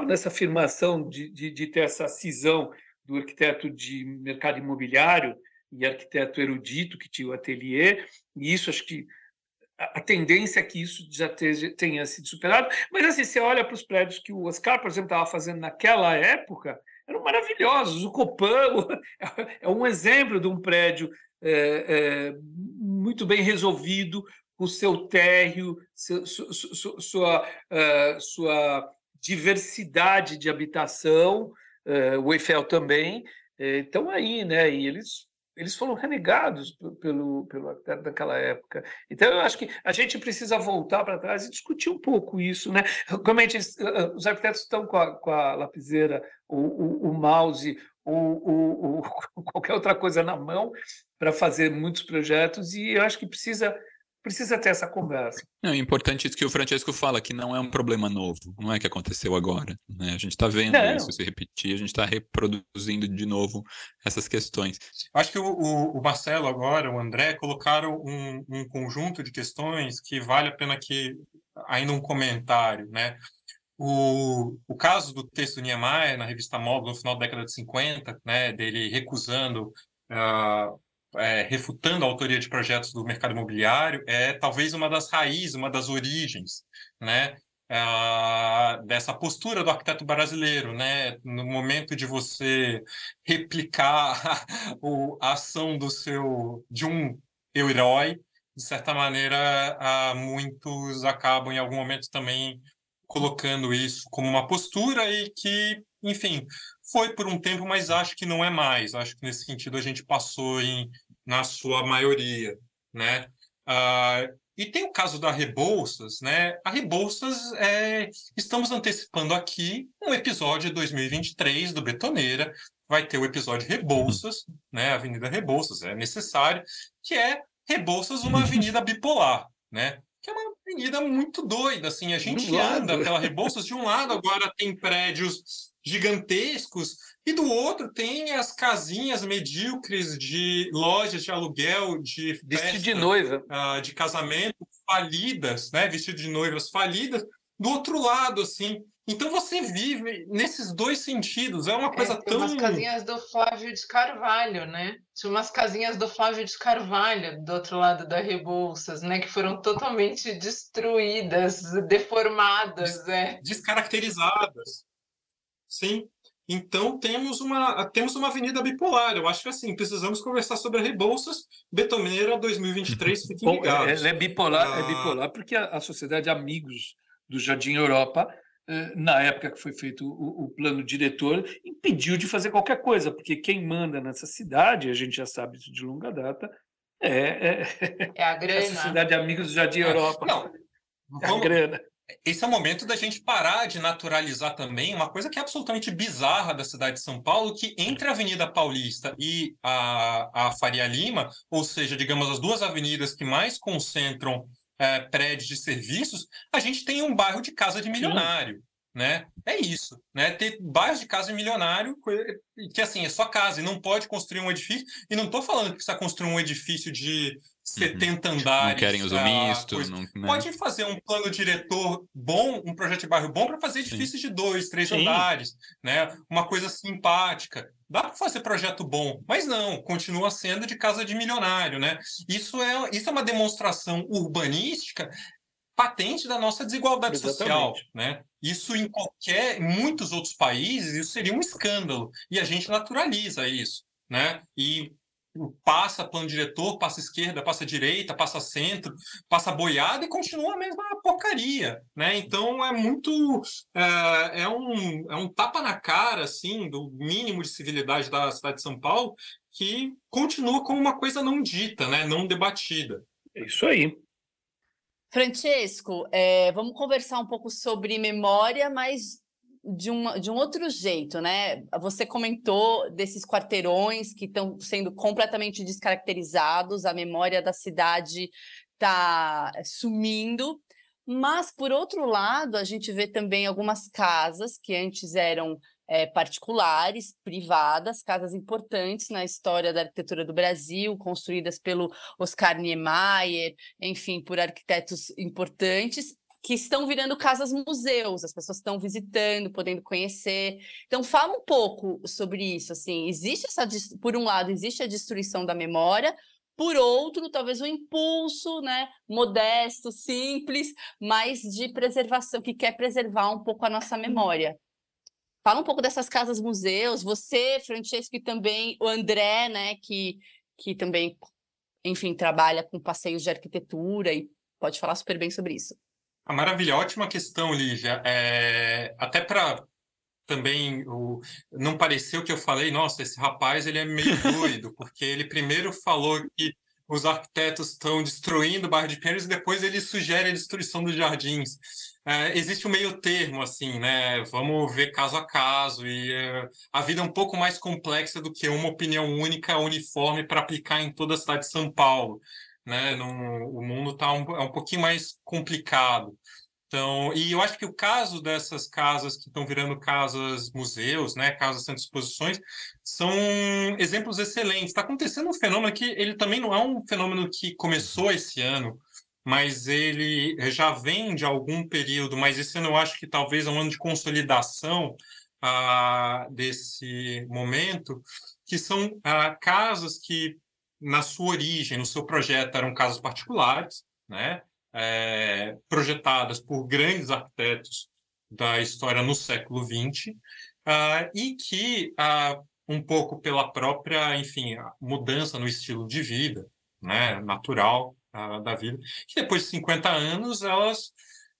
nessa afirmação de, de, de, ter essa cisão do arquiteto de mercado imobiliário e arquiteto erudito que tinha o ateliê, e isso acho que a, tendência é que isso já tenha sido superado, mas assim, você olha para os prédios que o Oscar, por exemplo, estava fazendo naquela época, eram maravilhosos. O Copan é um exemplo de um prédio é, é, muito bem resolvido, com seu térreo, seu, su, su, sua, uh, sua diversidade de habitação, uh, o Eiffel também, estão aí, né? E eles eles foram renegados pelo, pelo arquiteto daquela época. Então, eu acho que a gente precisa voltar para trás e discutir um pouco isso. Né? Realmente, os arquitetos estão com a, com a lapiseira, o, o, o mouse, ou, qualquer outra coisa na mão para fazer muitos projetos e eu acho que precisa precisa ter essa conversa. Não, é importante isso que o Francesco fala, que não é um problema novo, não é que aconteceu agora. Né? A gente está vendo não. isso se repetir, a gente está reproduzindo de novo essas questões. Acho que o, o, Marcelo agora, o André, colocaram um, um conjunto de questões que vale a pena que ainda um comentário, né? O, o caso do texto Niemeyer na revista Móvel no final da década de 50, né, dele recusando, uh, é, refutando a autoria de projetos do mercado imobiliário, é talvez uma das raízes, uma das origens, né, dessa postura do arquiteto brasileiro, né, no momento de você replicar a ação do seu de um herói, de certa maneira, muitos acabam em algum momento também colocando isso como uma postura e que, enfim, foi por um tempo, mas acho que não é mais. Acho que nesse sentido a gente passou em, na sua maioria, né? Uh, e tem o caso da Rebouças, né? A Rebouças, é... estamos antecipando aqui um episódio de 2023 do Betoneira. Vai ter o episódio Rebouças, né? Avenida Rebouças, é necessário, que é Rebouças, uma avenida bipolar, né? Que é uma avenida muito doida, assim. A gente anda pela Rebouças, de um lado agora tem prédios gigantescos e do outro tem as casinhas medíocres de lojas de aluguel, de festa, vestido de noiva, uh, de casamento falidas, né? Vestido de noivas falidas. Do outro lado, assim, então você vive nesses dois sentidos. É uma coisa é, tem tão. umas casinhas do Flávio de Carvalho, né? Tinha umas casinhas do Flávio de Carvalho do outro lado da Rebouças, né? Que foram totalmente destruídas, deformadas, Des é. Descaracterizadas. Sim. Então temos uma temos uma avenida bipolar. Eu acho que assim precisamos conversar sobre a Rebouças Betoneira 2023. Fiquem Bom, ligados. É, é bipolar, ah... é bipolar porque a, a Sociedade Amigos do Jardim Europa eh, na época que foi feito o, o, plano diretor, impediu de fazer qualquer coisa, porque quem manda nessa cidade, a gente já sabe isso de longa data, é, é, é a grana. A Sociedade Amigos do Jardim é. Europa. Não, é a grana esse é o momento da gente parar de naturalizar também uma coisa que é absolutamente bizarra da cidade de São Paulo, que entre a Avenida Paulista e a, a Faria Lima, ou seja, digamos, as duas avenidas que mais concentram é, prédios de serviços, a gente tem um bairro de casa de milionário. Né? É isso, né? Ter bairros de casa de milionário, que assim, é só casa, e não pode construir um edifício. E não estou falando que precisa construir um edifício de 70 uhum. andares. Não querem uso misto. Não, né? Pode fazer um plano diretor bom, um projeto de bairro bom para fazer edifícios Sim. de dois, três Sim. andares, né? Uma coisa simpática. Dá para fazer projeto bom, mas não, continua sendo de casa de milionário, né? Isso é, isso é uma demonstração urbanística patente da nossa desigualdade Exatamente. social, né? Isso em qualquer, em muitos outros países, isso seria um escândalo e a gente naturaliza isso, né? E passa plano diretor, passa esquerda, passa direita, passa centro, passa boiada e continua a mesma porcaria, né? Então é muito é, é, um, é um tapa na cara assim do mínimo de civilidade da cidade de São Paulo que continua como uma coisa não dita, né? Não debatida. É isso aí. Francesco, é, vamos conversar um pouco sobre memória, mas de um, de um outro jeito, né? Você comentou desses quarteirões que estão sendo completamente descaracterizados, a memória da cidade está sumindo. Mas, por outro lado, a gente vê também algumas casas que antes eram é, particulares, privadas, casas importantes na história da arquitetura do Brasil, construídas pelo Oscar Niemeyer, enfim, por arquitetos importantes, que estão virando casas museus, as pessoas estão visitando, podendo conhecer. Então fala um pouco sobre isso, assim, existe essa por um lado existe a destruição da memória, por outro, talvez um impulso, né, modesto, simples, mas de preservação, que quer preservar um pouco a nossa memória. Fala um pouco dessas casas museus, você, Francesco, e também o André, né, que, que também, enfim, trabalha com passeios de arquitetura e pode falar super bem sobre isso. A maravilha, ótima questão, Lígia. É, até para também o, não pareceu que eu falei, nossa, esse rapaz ele é meio doido, porque ele primeiro falou que os arquitetos estão destruindo o bairro de Pinheiros e depois ele sugere a destruição dos jardins. É, existe um meio termo, assim, né? Vamos ver caso a caso e é, a vida é um pouco mais complexa do que uma opinião única, uniforme para aplicar em toda a cidade de São Paulo né? O mundo está um, é um pouquinho mais complicado. Então, e eu acho que o caso dessas casas que estão virando casas museus, né, casas sem exposições, são exemplos excelentes. Está acontecendo um fenômeno que ele também não é um fenômeno que começou esse ano, mas ele já vem de algum período, mas esse ano eu acho que talvez é um ano de consolidação ah, desse momento, que são ah, casas que na sua origem, no seu projeto, eram casas particulares, né? É, projetadas por grandes arquitetos da história no século XX, uh, ah, e que, uh, um pouco pela própria, enfim, mudança no estilo de vida, né, natural uh, da vida, que depois de 50 anos, elas,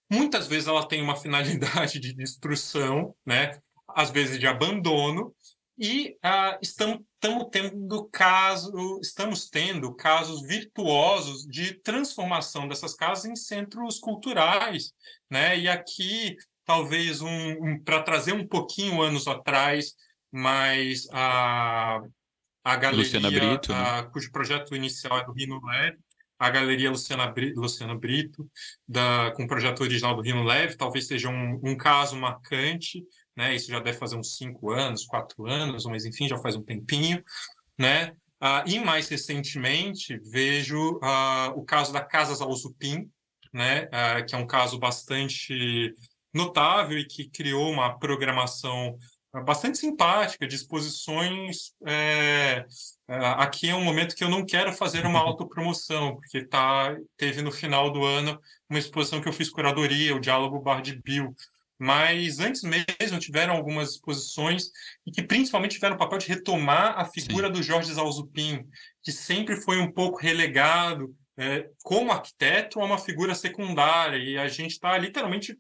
muitas vezes, ela tem uma finalidade de destruição, né, às vezes de abandono, e estamos, estamos tendo caso, estamos tendo casos virtuosos de transformação dessas casas em centros culturais, né? E aqui talvez um, um para trazer um pouquinho anos atrás, mas a a galeria Brito, a, né? cujo projeto inicial é do Rino Leve, a galeria Luciana, Brito, Luciana Brito, da, com o projeto original do Rino Leve, talvez seja um, um caso marcante, né? Isso já deve fazer uns cinco anos, quatro anos, mas enfim, já faz um tempinho, né? Ah, e mais recentemente vejo ah, o caso da Casas Alzupim, né? Ah, que é um caso bastante notável e que criou uma programação bastante simpática de exposições. É, aqui é um momento que eu não quero fazer uma autopromoção, porque tá, teve no final do ano uma exposição que eu fiz curadoria, o Diálogo Bar de Bill, mas antes mesmo tiveram algumas exposições e que principalmente tiveram o papel de retomar a figura Sim. do Jorge Zalzupin, que sempre foi um pouco relegado é, como arquiteto a uma figura secundária, e a gente está literalmente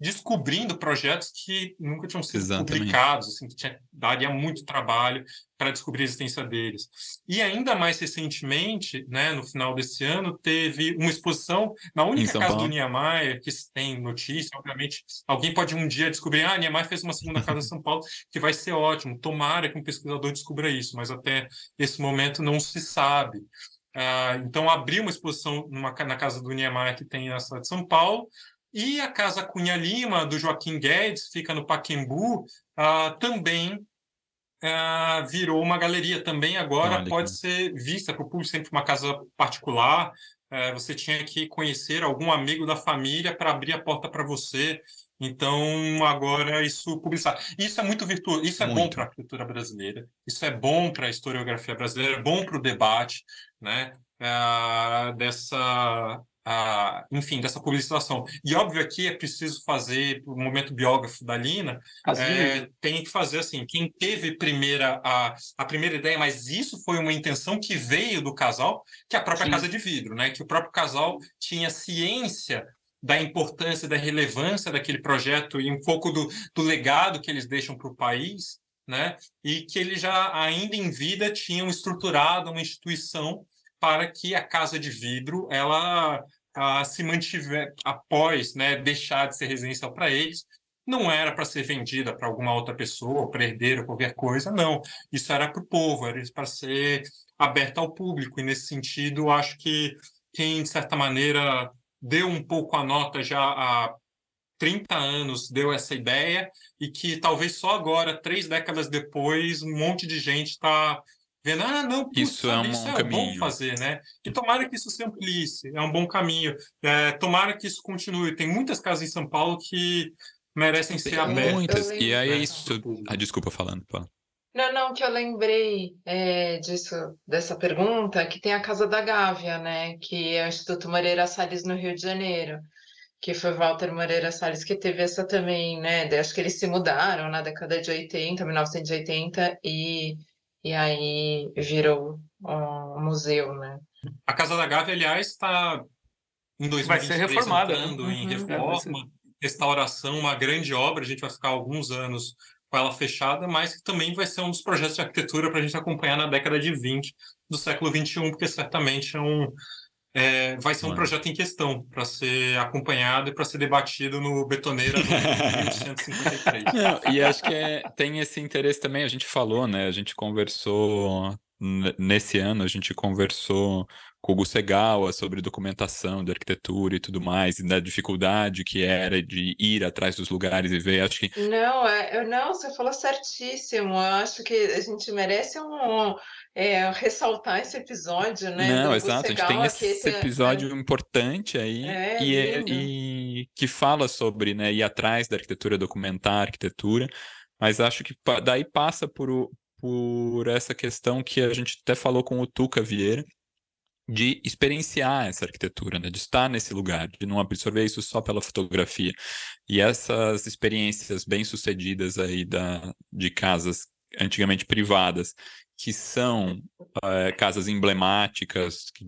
descobrindo projetos que nunca tinham sido Exatamente. publicados, assim, que tinha, daria muito trabalho para descobrir a existência deles. E ainda mais recentemente, né, no final desse ano, teve uma exposição na única casa Paulo. do Niemeyer, que tem notícia, obviamente, alguém pode um dia descobrir, ah, Niemeyer fez uma segunda casa em São Paulo, que vai ser ótimo, tomara que um pesquisador descubra isso, mas até esse momento não se sabe. Uh, então, abriu uma exposição numa, na casa do Niemeyer, que tem na cidade de São Paulo, e a Casa Cunha Lima, do Joaquim Guedes, fica no Paquembu, uh, também uh, virou uma galeria. Também agora Olha, pode ser vista para o público, sempre uma casa particular. Você tinha que conhecer algum amigo da família para abrir a porta para você. Então, agora isso publicar. Isso é muito virtuoso, isso é muito. bom para a cultura brasileira, isso é bom para a historiografia brasileira, é bom para o debate, né? Uh, dessa enfim, dessa publicização. E óbvio aqui é preciso fazer, o momento biógrafo da Lina, é, tem que fazer assim, quem teve primeira, a, a primeira ideia, mas isso foi uma intenção que veio do casal, que é a própria Sim. Casa de Vidro, né? Que o próprio casal tinha ciência da importância, da relevância daquele projeto e um pouco do, do legado que eles deixam para o país, né? E que eles já, ainda em vida, tinham estruturado uma instituição para que a casa de vidro ela a, se mantiver após né, deixar de ser residencial para eles. Não era para ser vendida para alguma outra pessoa, para herdeiro, qualquer coisa, não. Isso era para o povo, era para ser aberto ao público. E nesse sentido, acho que quem, de certa maneira, deu um pouco a nota já há 30 anos, deu essa ideia, e que talvez só agora, três décadas depois, um monte de gente está vendo, ah, não, putz, isso é um, isso é caminho. bom fazer, né? E tomara que isso se amplíe, é um bom caminho. É, tomara que isso continue. Tem muitas casas em São Paulo que merecem ser abertas. Muitas, e aí é isso. Ah, desculpa falando, Paulo. Não, não, que eu lembrei é, disso, dessa pergunta, que tem a Casa da Gávea, né? Que é o Instituto Moreira Salles no Rio de Janeiro. Que foi Walter Moreira Salles que teve essa também, né? Acho que eles se mudaram na década de 80, 1980, e e aí virou um museu, né? A Casa da Gávea, aliás, está em 2023 vai ser reformada, né? entrando né? em uhum, reforma, restauração, uma grande obra. A gente vai ficar alguns anos com ela fechada, mas que também vai ser um dos projetos de arquitetura para a gente acompanhar na década de 20 do século 21, porque certamente é um, é, vai ser um projeto em questão para ser acompanhado e para ser debatido no Betoneira no 1853. Não, e acho que é, tem esse interesse também, a gente falou, né? A gente conversou nesse ano, a gente conversou com o Gusegawa sobre documentação de arquitetura e tudo mais, e da dificuldade que era de ir atrás dos lugares e ver, acho que... Não, é, eu, não, você falou certíssimo, eu acho que a gente merece um, é, ressaltar esse episódio, né? Não, exato, a gente tem esse é, episódio é... importante aí é, e, e, que fala sobre né, ir atrás da arquitetura, documentar a arquitetura, mas acho que daí passa por, por essa questão que a gente até falou com o Tuca Vieira, de experienciar essa arquitetura, né? de estar nesse lugar, de não absorver isso só pela fotografia. E essas experiências bem-sucedidas aí da, de casas antigamente privadas, que são é, casas emblemáticas, que,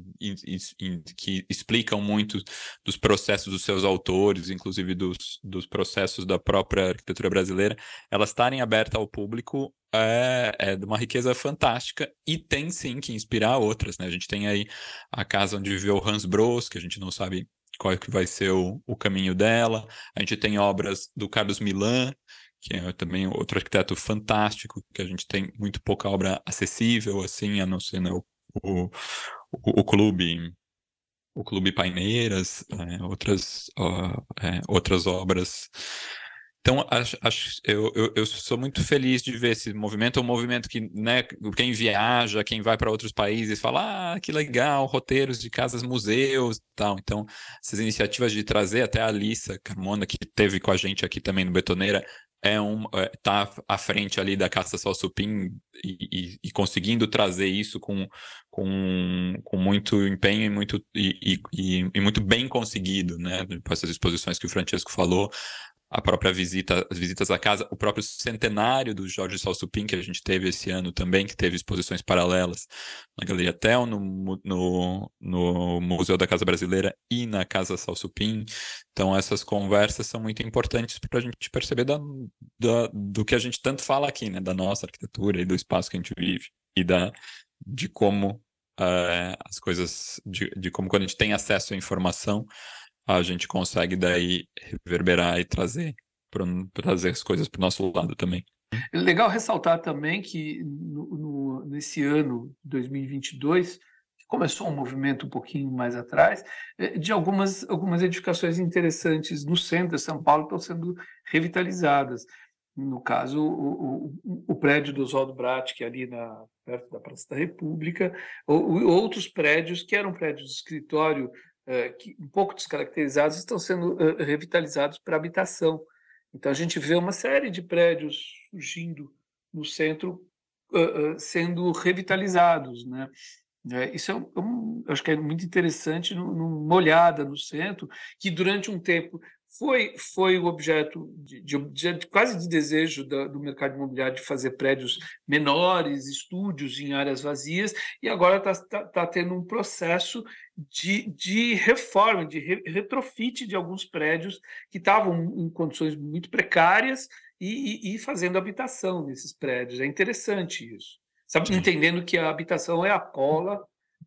que, explicam muito dos processos dos seus autores, inclusive dos, dos processos da própria arquitetura brasileira, elas estarem abertas ao público é, é, de uma riqueza fantástica e tem sim que inspirar outras, né? A gente tem aí a casa onde viveu Hans Bros, que a gente não sabe qual é que vai ser o, o caminho dela. A gente tem obras do Carlos Milan, que é também outro arquiteto fantástico, que a gente tem muito pouca obra acessível, assim, a não ser né, o, o, o, clube o clube Paineiras, é, outras uh, é, outras obras. Então, acho, acho, eu, eu, eu, sou muito feliz de ver esse movimento, é um movimento que, né, quem viaja, quem vai para outros países, fala, ah, que legal, roteiros de casas, museus tal. Então, essas iniciativas de trazer até a Alissa Carmona, que teve com a gente aqui também no Betoneira, é um é, tá à frente ali da caça Salsupim e, e, e, conseguindo trazer isso com, com, com muito empenho e muito, e, e, muito bem conseguido, né? Com essas exposições que o Francesco falou, a própria visita, as visitas à casa, o próprio centenário do Jorge Salsupin, que a gente teve esse ano também, que teve exposições paralelas na Galeria Tel, no, no, no Museu da Casa Brasileira e na Casa Salsupin. Então, essas conversas são muito importantes para a gente perceber da, da, do que a gente tanto fala aqui, né? Da nossa arquitetura e do espaço que a gente vive e da, de como uh, as coisas, de, de como quando a gente tem acesso à informação, a gente consegue daí reverberar e trazer, trazer as coisas para o nosso lado também. É legal ressaltar também que no, no, nesse ano 2022 começou um movimento um pouquinho mais atrás é, de algumas algumas edificações interessantes no centro de São Paulo estão sendo revitalizadas. No caso, o, o, o prédio do Oswaldo Brat, que é ali na, perto da Praça da República, ou, outros prédios que eram prédios de escritório que, um pouco descaracterizados, estão sendo uh, revitalizados para habitação. Então, a gente vê uma série de prédios surgindo no centro uh, sendo revitalizados. Né? É, isso é um, um, acho que é muito interessante numa olhada no centro, que durante um tempo foi, foi o objeto de, de, de quase de desejo da, do mercado imobiliário de fazer prédios menores, estúdios em áreas vazias, e agora está tá, tá tendo um processo de, de reforma, de re, retrofit de alguns prédios que estavam em condições muito precárias e, e, e, fazendo habitação nesses prédios. É interessante isso. Sabe, entendendo que a habitação é a cola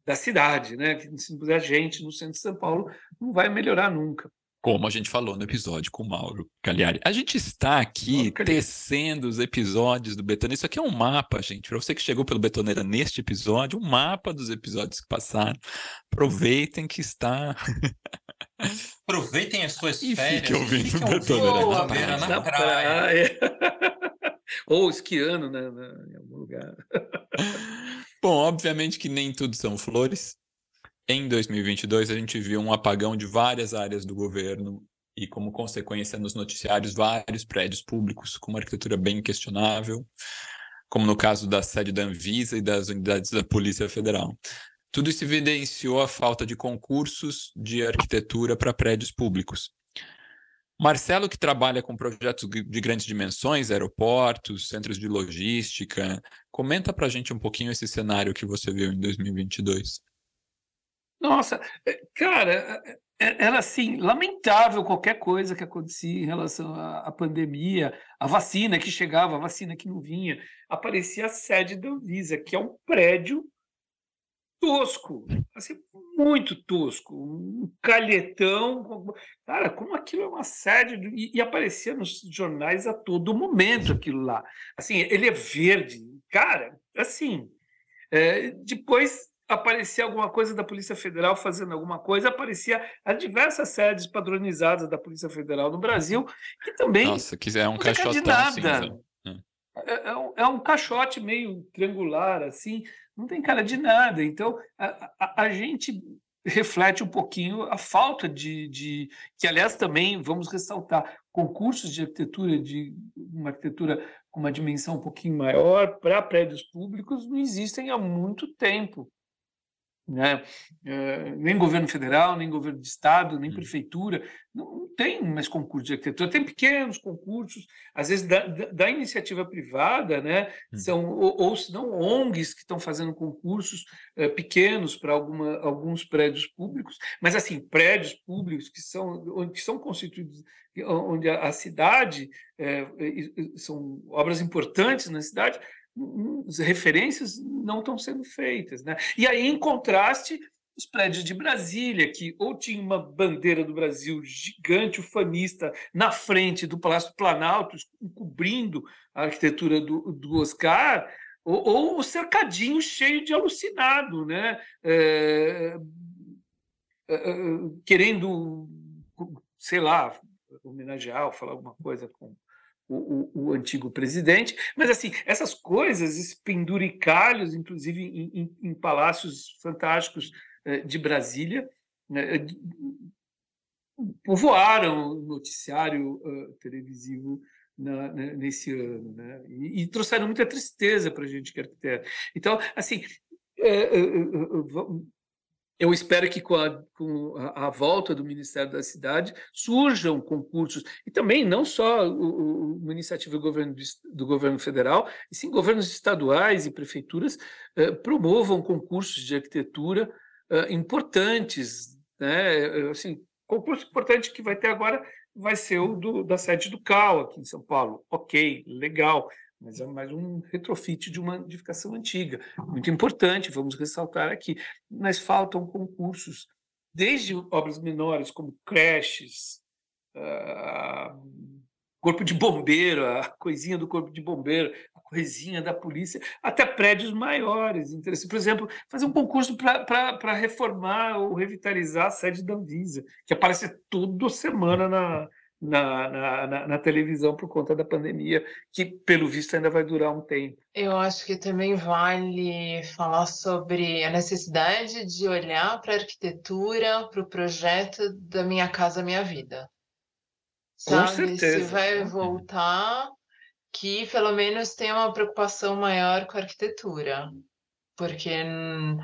da cidade, né? Se não puser gente no centro de São Paulo, não vai melhorar nunca como a gente falou no episódio com o Mauro Cagliari. A gente está aqui tecendo os episódios do Betoneira. Isso aqui é um mapa, gente. Para você que chegou pelo Betoneira neste episódio, um mapa dos episódios que passaram. Aproveitem que está. Aproveitem as suas e férias. Fiquem ouvindo o Betoneira na, praia. Na praia. Ou esquiando né, em algum lugar. Bom, obviamente que nem tudo são flores. Em 2022, a gente viu um apagão de várias áreas do governo e, como consequência, nos noticiários, vários prédios públicos com uma arquitetura bem questionável, como no caso da sede da Anvisa e das unidades da Polícia Federal. Tudo isso evidenciou a falta de concursos de arquitetura para prédios públicos. Marcelo, que trabalha com projetos de grandes dimensões, aeroportos, centros de logística, comenta para a gente um pouquinho esse cenário que você viu em 2022. Nossa, é, cara, é, é, era assim, lamentável qualquer coisa que acontecia em relação à, pandemia, a vacina que chegava, a vacina que não vinha. Aparecia a sede da Anvisa, que é um prédio tosco, assim, muito tosco, um calhetão. Cara, como aquilo é uma sede. E, e aparecia nos jornais a todo momento aquilo lá. Assim, ele é verde. Cara, assim. É, depois aparecia alguma coisa da Polícia Federal fazendo alguma coisa, aparecia as diversas sedes padronizadas da Polícia Federal no Brasil, que também. Nossa, que é um caixote nada. Hum. É, é, um, é, um, caixote meio triangular, assim, não tem cara de nada. Então, a, a, a gente reflete um pouquinho a falta de, de, que aliás também vamos ressaltar concursos de arquitetura de uma arquitetura com uma dimensão um pouquinho maior para prédios públicos não existem há muito tempo né? Uh, nem governo federal, nem governo de estado, nem hum. prefeitura, não, não, tem mais concurso de arquitetura. Tem pequenos concursos, às vezes da, da, da iniciativa privada, né? Hum. São, ou, ou se não ONGs que estão fazendo concursos uh, pequenos para alguns prédios públicos, mas assim, prédios públicos que são, onde são constituídos, onde a, a cidade uh, são obras importantes na cidade, as referências não estão sendo feitas. Né? E aí, em contraste, os prédios de Brasília, que ou tinha uma bandeira do Brasil gigante, ufanista, na frente do Palácio do Planalto, cobrindo a arquitetura do, do Oscar, ou, ou, o cercadinho cheio de alucinado, né? É, é, é querendo, sei lá, homenagear ou falar alguma coisa com o, o, o, antigo presidente. Mas, assim, essas coisas, esses penduricalhos, inclusive em, em, em palácios fantásticos eh, de Brasília, né, povoaram o noticiário uh, televisivo na, né, nesse ano, né? E, e, trouxeram muita tristeza para a gente que é arquiteto. Então, assim, é, é, eu espero que com, a, com a, volta do Ministério da Cidade surjam concursos, e também não só o, uma iniciativa do governo, do governo federal, e sim governos estaduais e prefeituras eh, promovam concursos de arquitetura eh, importantes. Né? Assim, concurso importante que vai ter agora vai ser o do, da sede do CAL aqui em São Paulo. Ok, legal mas é mais um retrofit de uma edificação antiga. Muito importante, vamos ressaltar aqui. Mas faltam concursos, desde obras menores, como creches, uh, corpo de bombeiro, a coisinha do corpo de bombeiro, a coisinha da polícia, até prédios maiores. Por exemplo, fazer um concurso para reformar ou revitalizar a sede da Anvisa, que aparece toda semana na, na, na, na, televisão por conta da pandemia, que pelo visto ainda vai durar um tempo. Eu acho que também vale falar sobre a necessidade de olhar para a arquitetura, para o projeto da Minha Casa Minha Vida. Sabe? Com certeza. Se vai voltar, que pelo menos tenha uma preocupação maior com a arquitetura, porque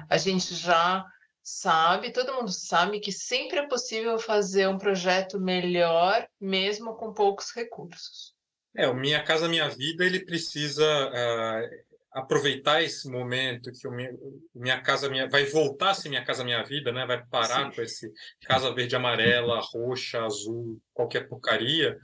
a gente já sabe, todo mundo sabe que sempre é possível fazer um projeto melhor, mesmo com poucos recursos. É, o Minha Casa Minha Vida, ele precisa uh, aproveitar esse momento que o minha, minha Casa Minha... Vai voltar a ser Minha Casa Minha Vida, né? Vai parar Sim. com esse casa verde amarela, roxa, azul, qualquer porcaria.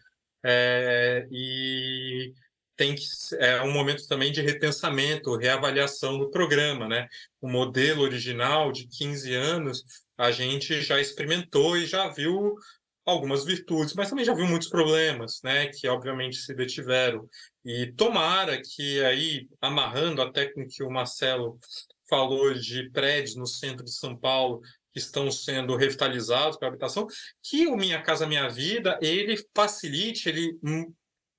É, e tem que é um momento também de repensamento, reavaliação do programa, né? O modelo original de 15 anos, a gente já experimentou e já viu algumas virtudes, mas também já viu muitos problemas, né, que obviamente se detiveram. E tomara que aí amarrando até com que o Marcelo falou de prédios no centro de São Paulo que estão sendo revitalizados para habitação, que o Minha Casa Minha Vida ele facilite, ele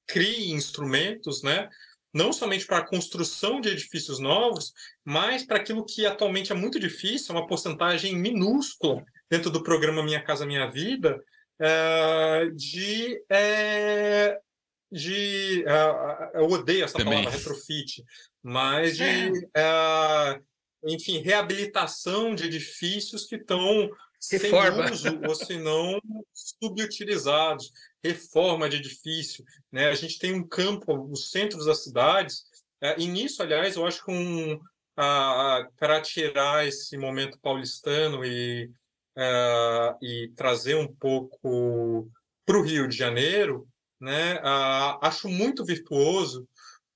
crie instrumentos, né? não somente para a construção de edifícios novos, mas para aquilo que atualmente é muito difícil, uma porcentagem minúscula dentro do programa Minha Casa Minha Vida, é, de. É, de é, eu odeio essa Também. palavra retrofit, mas de. É, enfim, reabilitação de edifícios que estão Reforma. ou se não subutilizados reforma de edifício, né? A gente tem um campo nos centros das cidades, é, e nisso, aliás, eu acho que um, para tirar esse momento paulistano e, uh, e trazer um pouco para o Rio de Janeiro, né? Uh, acho muito virtuoso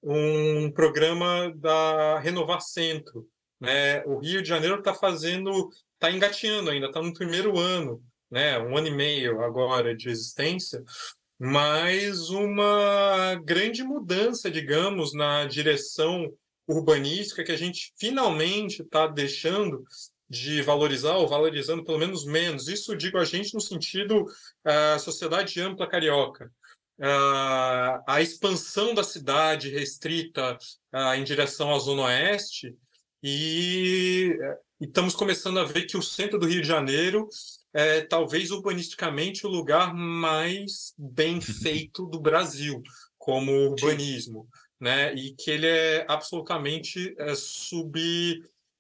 um programa da Renovar Centro. Né? O Rio de Janeiro está fazendo, está engateando ainda, está no primeiro ano né, um ano e meio agora de existência, mas uma grande mudança, digamos, na direção urbanística que a gente finalmente está deixando de valorizar ou valorizando pelo menos menos. Isso digo a gente no sentido uh, sociedade ampla carioca. Uh, a expansão da cidade restrita uh, em direção à zona oeste e, e estamos começando a ver que o centro do Rio de Janeiro é talvez urbanisticamente o lugar mais bem feito do Brasil como urbanismo, né? E que ele é absolutamente é, sub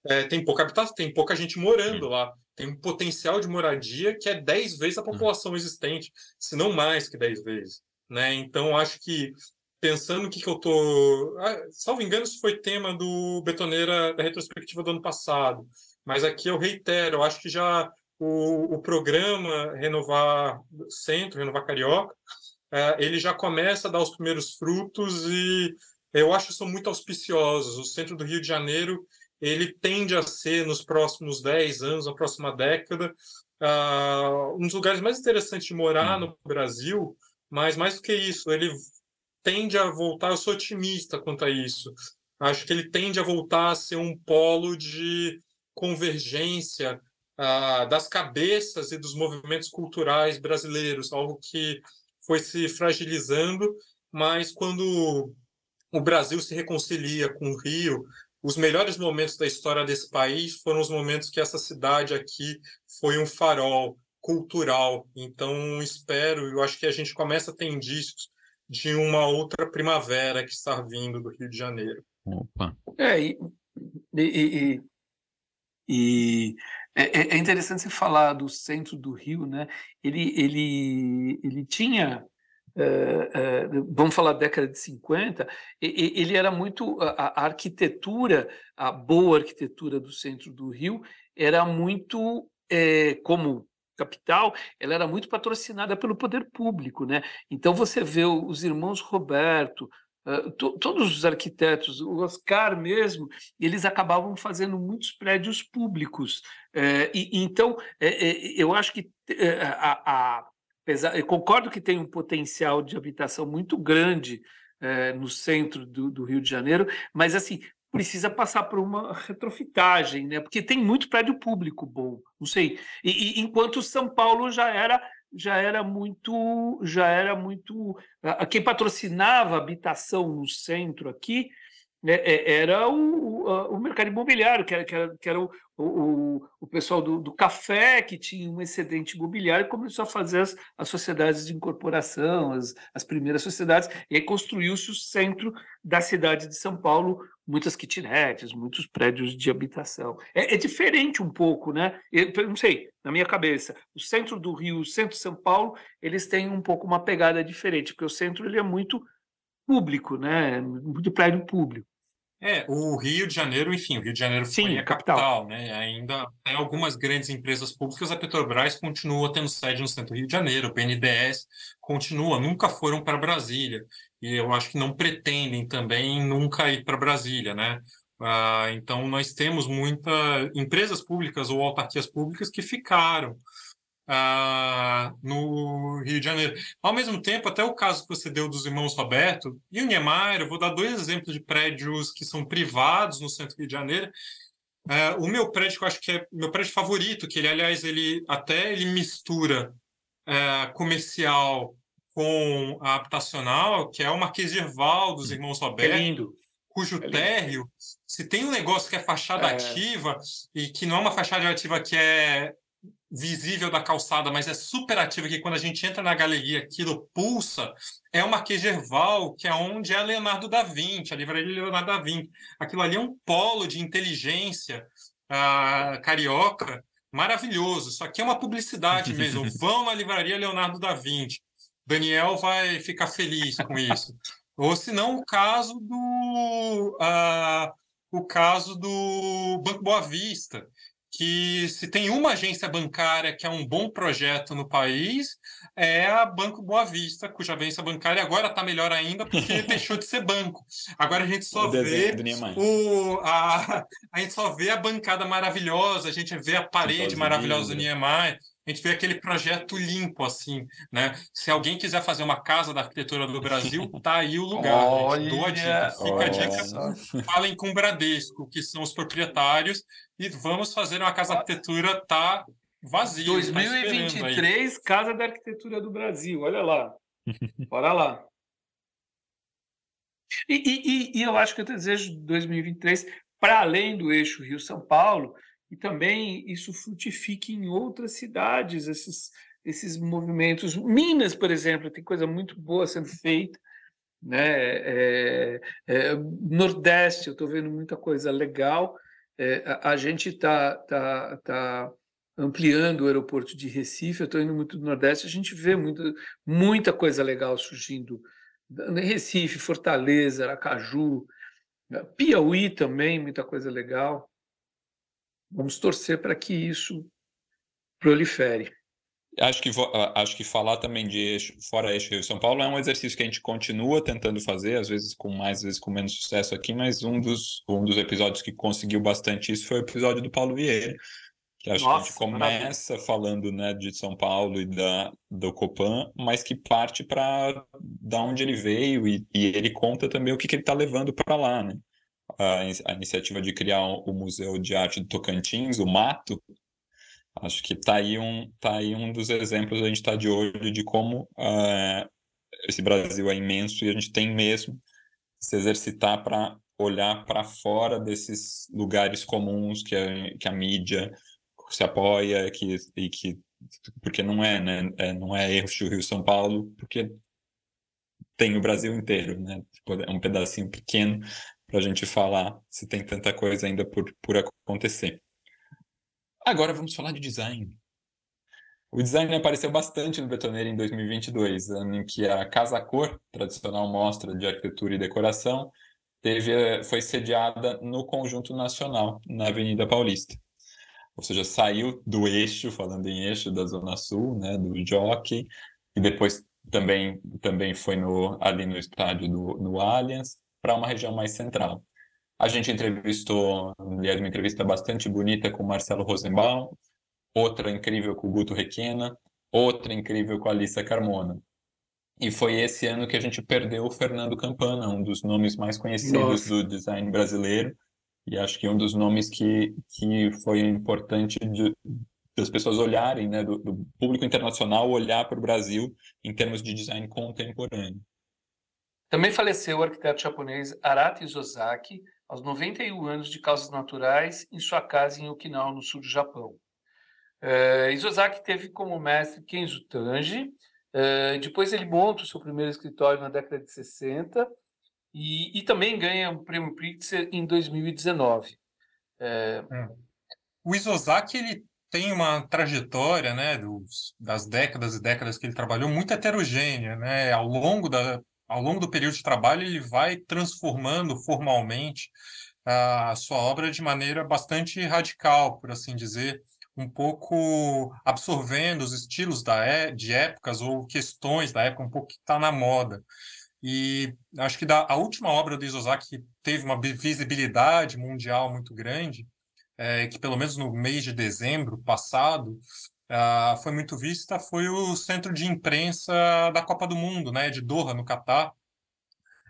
é, tem pouca habitação, tem pouca gente morando lá. Tem um potencial de moradia que é 10 vezes a população existente, se não mais que 10 vezes. Né? Então, acho que pensando o que, que eu tô. Ah, salvo engano, isso foi tema do Betoneira da retrospectiva do ano passado. Mas aqui eu reitero, eu acho que já o, o programa Renovar Centro, Renovar Carioca, é, ele já começa a dar os primeiros frutos e eu acho que são muito auspiciosos. O centro do Rio de Janeiro ele tende a ser, nos próximos 10 anos, na próxima década, uh, um dos lugares mais interessantes de morar no Brasil, mas mais do que isso, ele tende a voltar, eu sou otimista quanto a isso, acho que ele tende a voltar a ser um polo de convergência uh, das cabeças e dos movimentos culturais brasileiros, algo que foi se fragilizando, mas quando o Brasil se reconcilia com o Rio, os melhores momentos da história desse país foram os momentos que essa cidade aqui foi um farol cultural. Então, espero, eu acho que a gente começa a ter indícios de uma outra primavera que está vindo do Rio de Janeiro. Opa. É, e, e, e, e é, é, interessante você falar do centro do Rio, né? Ele, ele, ele tinha é, vamos falar da década de 50, ele era muito. A, arquitetura, a boa arquitetura do centro do Rio, era muito, é, como capital, ela era muito patrocinada pelo poder público. Né? Então, você vê os irmãos Roberto, todos os arquitetos, o Oscar mesmo, eles acabavam fazendo muitos prédios públicos. e, então, eu acho que a, a eu concordo que tem um potencial de habitação muito grande é, no centro do, do, Rio de Janeiro, mas assim precisa passar por uma retrofitagem, né? Porque tem muito prédio público bom, não sei. E, e enquanto São Paulo já era já era muito já era muito quem patrocinava habitação no centro aqui né, é, era o, o, o, mercado imobiliário, que era, que era, que era o, o, o pessoal do, do, café que tinha um excedente imobiliário e começou a fazer as, as sociedades de incorporação, as, as primeiras sociedades, e aí construiu-se o centro da cidade de São Paulo, muitas kitnets, muitos prédios de habitação. É, é diferente um pouco, né? Eu, não sei, na minha cabeça, o centro do Rio, o centro de São Paulo, eles têm um pouco uma pegada diferente, porque o centro ele é muito público, né? Muito prédio público. É, o Rio de Janeiro, enfim, o Rio de Janeiro Sim, foi a capital, capital, né? Ainda tem algumas grandes empresas públicas, a Petrobras continua tendo sede no centro do Rio de Janeiro, o BNDES continua, nunca foram para Brasília, e eu acho que não pretendem também nunca ir para Brasília, né? Ah, então, nós temos muitas empresas públicas ou autarquias públicas que ficaram ah, no Rio de Janeiro. Ao mesmo tempo, até o caso que você deu dos irmãos Roberto e o Niemeyer, eu vou dar dois exemplos de prédios que são privados no centro do Rio de Janeiro. É, o meu prédio, que eu acho que é meu prédio favorito, que ele, aliás, ele até ele mistura é, comercial com a habitacional, que é o Marquês de Herval, dos irmãos Roberto. É lindo cujo é térreo, se tem um negócio que é fachada é. ativa e que não é uma fachada ativa que é visível da calçada, mas é super ativa que quando a gente entra na galeria, aquilo pulsa, é o Marquês Gerval, que é onde é Leonardo da Vinci, a livraria Leonardo da Vinci. Aquilo ali é um polo de inteligência uh, carioca maravilhoso. Isso aqui é uma publicidade mesmo. Vão na livraria Leonardo da Vinci. Daniel vai ficar feliz com isso. Ou se não, o caso do uh, o caso do Banco Boa Vista, que se tem uma agência bancária que é um bom projeto no país, é a Banco Boa Vista, cuja agência bancária agora está melhor ainda porque deixou de ser banco. Agora a gente só vê o, a, a gente só vê a bancada maravilhosa, a gente vê a parede maravilhosa do Niemeyer, a gente vê aquele projeto limpo, assim, né? Se alguém quiser fazer uma casa da arquitetura do Brasil, tá aí o lugar. Olha, Dou a dica, fica olha. a dica. Falem com o Bradesco, que são os proprietários, e vamos fazer uma casa da arquitetura tá vazia. 2023, tá Casa da Arquitetura do Brasil, olha lá. Bora lá. E, e, e eu acho que eu desejo 2023, para além do eixo Rio-São Paulo, e também isso frutifique em outras cidades, esses, esses movimentos. Minas, por exemplo, tem coisa muito boa sendo feita. Né? É, é, Nordeste, eu estou vendo muita coisa legal. É, a, a, gente está tá, tá ampliando o aeroporto de Recife, eu estou indo muito do Nordeste, a gente vê muita, muita coisa legal surgindo. Em Recife, Fortaleza, Aracaju, Piauí também, muita coisa legal. Vamos torcer para que isso prolifere. Acho que, acho que falar também de eixo, fora eixo Rio São Paulo é um exercício que a gente continua tentando fazer, às vezes com mais, às vezes com menos sucesso aqui, mas um dos, um dos episódios que conseguiu bastante isso foi o episódio do Paulo Vieira, que acho Nossa, que a gente começa maravilha. falando né, de São Paulo e da, do Copan, mas que parte para da onde ele veio e, e, ele conta também o que, que ele está levando para lá. Né? A, a iniciativa de criar o Museu de Arte do Tocantins, o Mato, Acho que está aí, um, tá aí um dos exemplos, a gente está de olho de como uh, esse Brasil é imenso e a gente tem mesmo se exercitar para olhar para fora desses lugares comuns que a, que a mídia se apoia que, e que porque não é, né? É, não é erro Rio São Paulo, porque tem o Brasil inteiro, né? Tipo, é um pedacinho pequeno para a gente falar se tem tanta coisa ainda por, por acontecer. Agora vamos falar de design. O design apareceu bastante no Betoneira em 2022, ano em que a Casa Cor, tradicional mostra de arquitetura e decoração, teve, foi sediada no Conjunto Nacional, na Avenida Paulista. Ou seja, saiu do eixo, falando em eixo da Zona Sul, né, do Jockey, e depois também, também foi no, ali no estádio do no Allianz, para uma região mais central. A gente entrevistou, aliás, uma entrevista bastante bonita com o Marcelo Rosenbaum, outra incrível com o Guto Requena, outra incrível com a Alissa Carmona. E foi esse ano que a gente perdeu o Fernando Campana, um dos nomes mais conhecidos Nossa. do design brasileiro, e acho que um dos nomes que, que foi importante de, das pessoas olharem, né, do, do público internacional olhar para o Brasil em termos de design contemporâneo. Também faleceu o arquiteto japonês Arata Isozaki, aos 91 anos de causas naturais em sua casa em Okinawa, no sul do Japão. Uh, Isozaki teve como mestre Kenzo Tange, uh, depois ele monta o seu primeiro escritório na década de 60 e, e também ganha o prêmio Pritzker em 2019. É... O Isozaki ele tem uma trajetória, né, dos, das décadas e décadas que ele trabalhou muito heterogênea, né, ao longo da ao longo do período de trabalho, ele vai transformando formalmente a sua obra de maneira bastante radical, por assim dizer, um pouco absorvendo os estilos da é, de épocas ou questões da época, um pouco que está na moda. E acho que da, a última obra do Isozaki teve uma visibilidade mundial muito grande, é, que pelo menos no mês de dezembro passado, uh, foi muito vista foi o centro de imprensa da Copa do Mundo, né, de Doha, no Catar.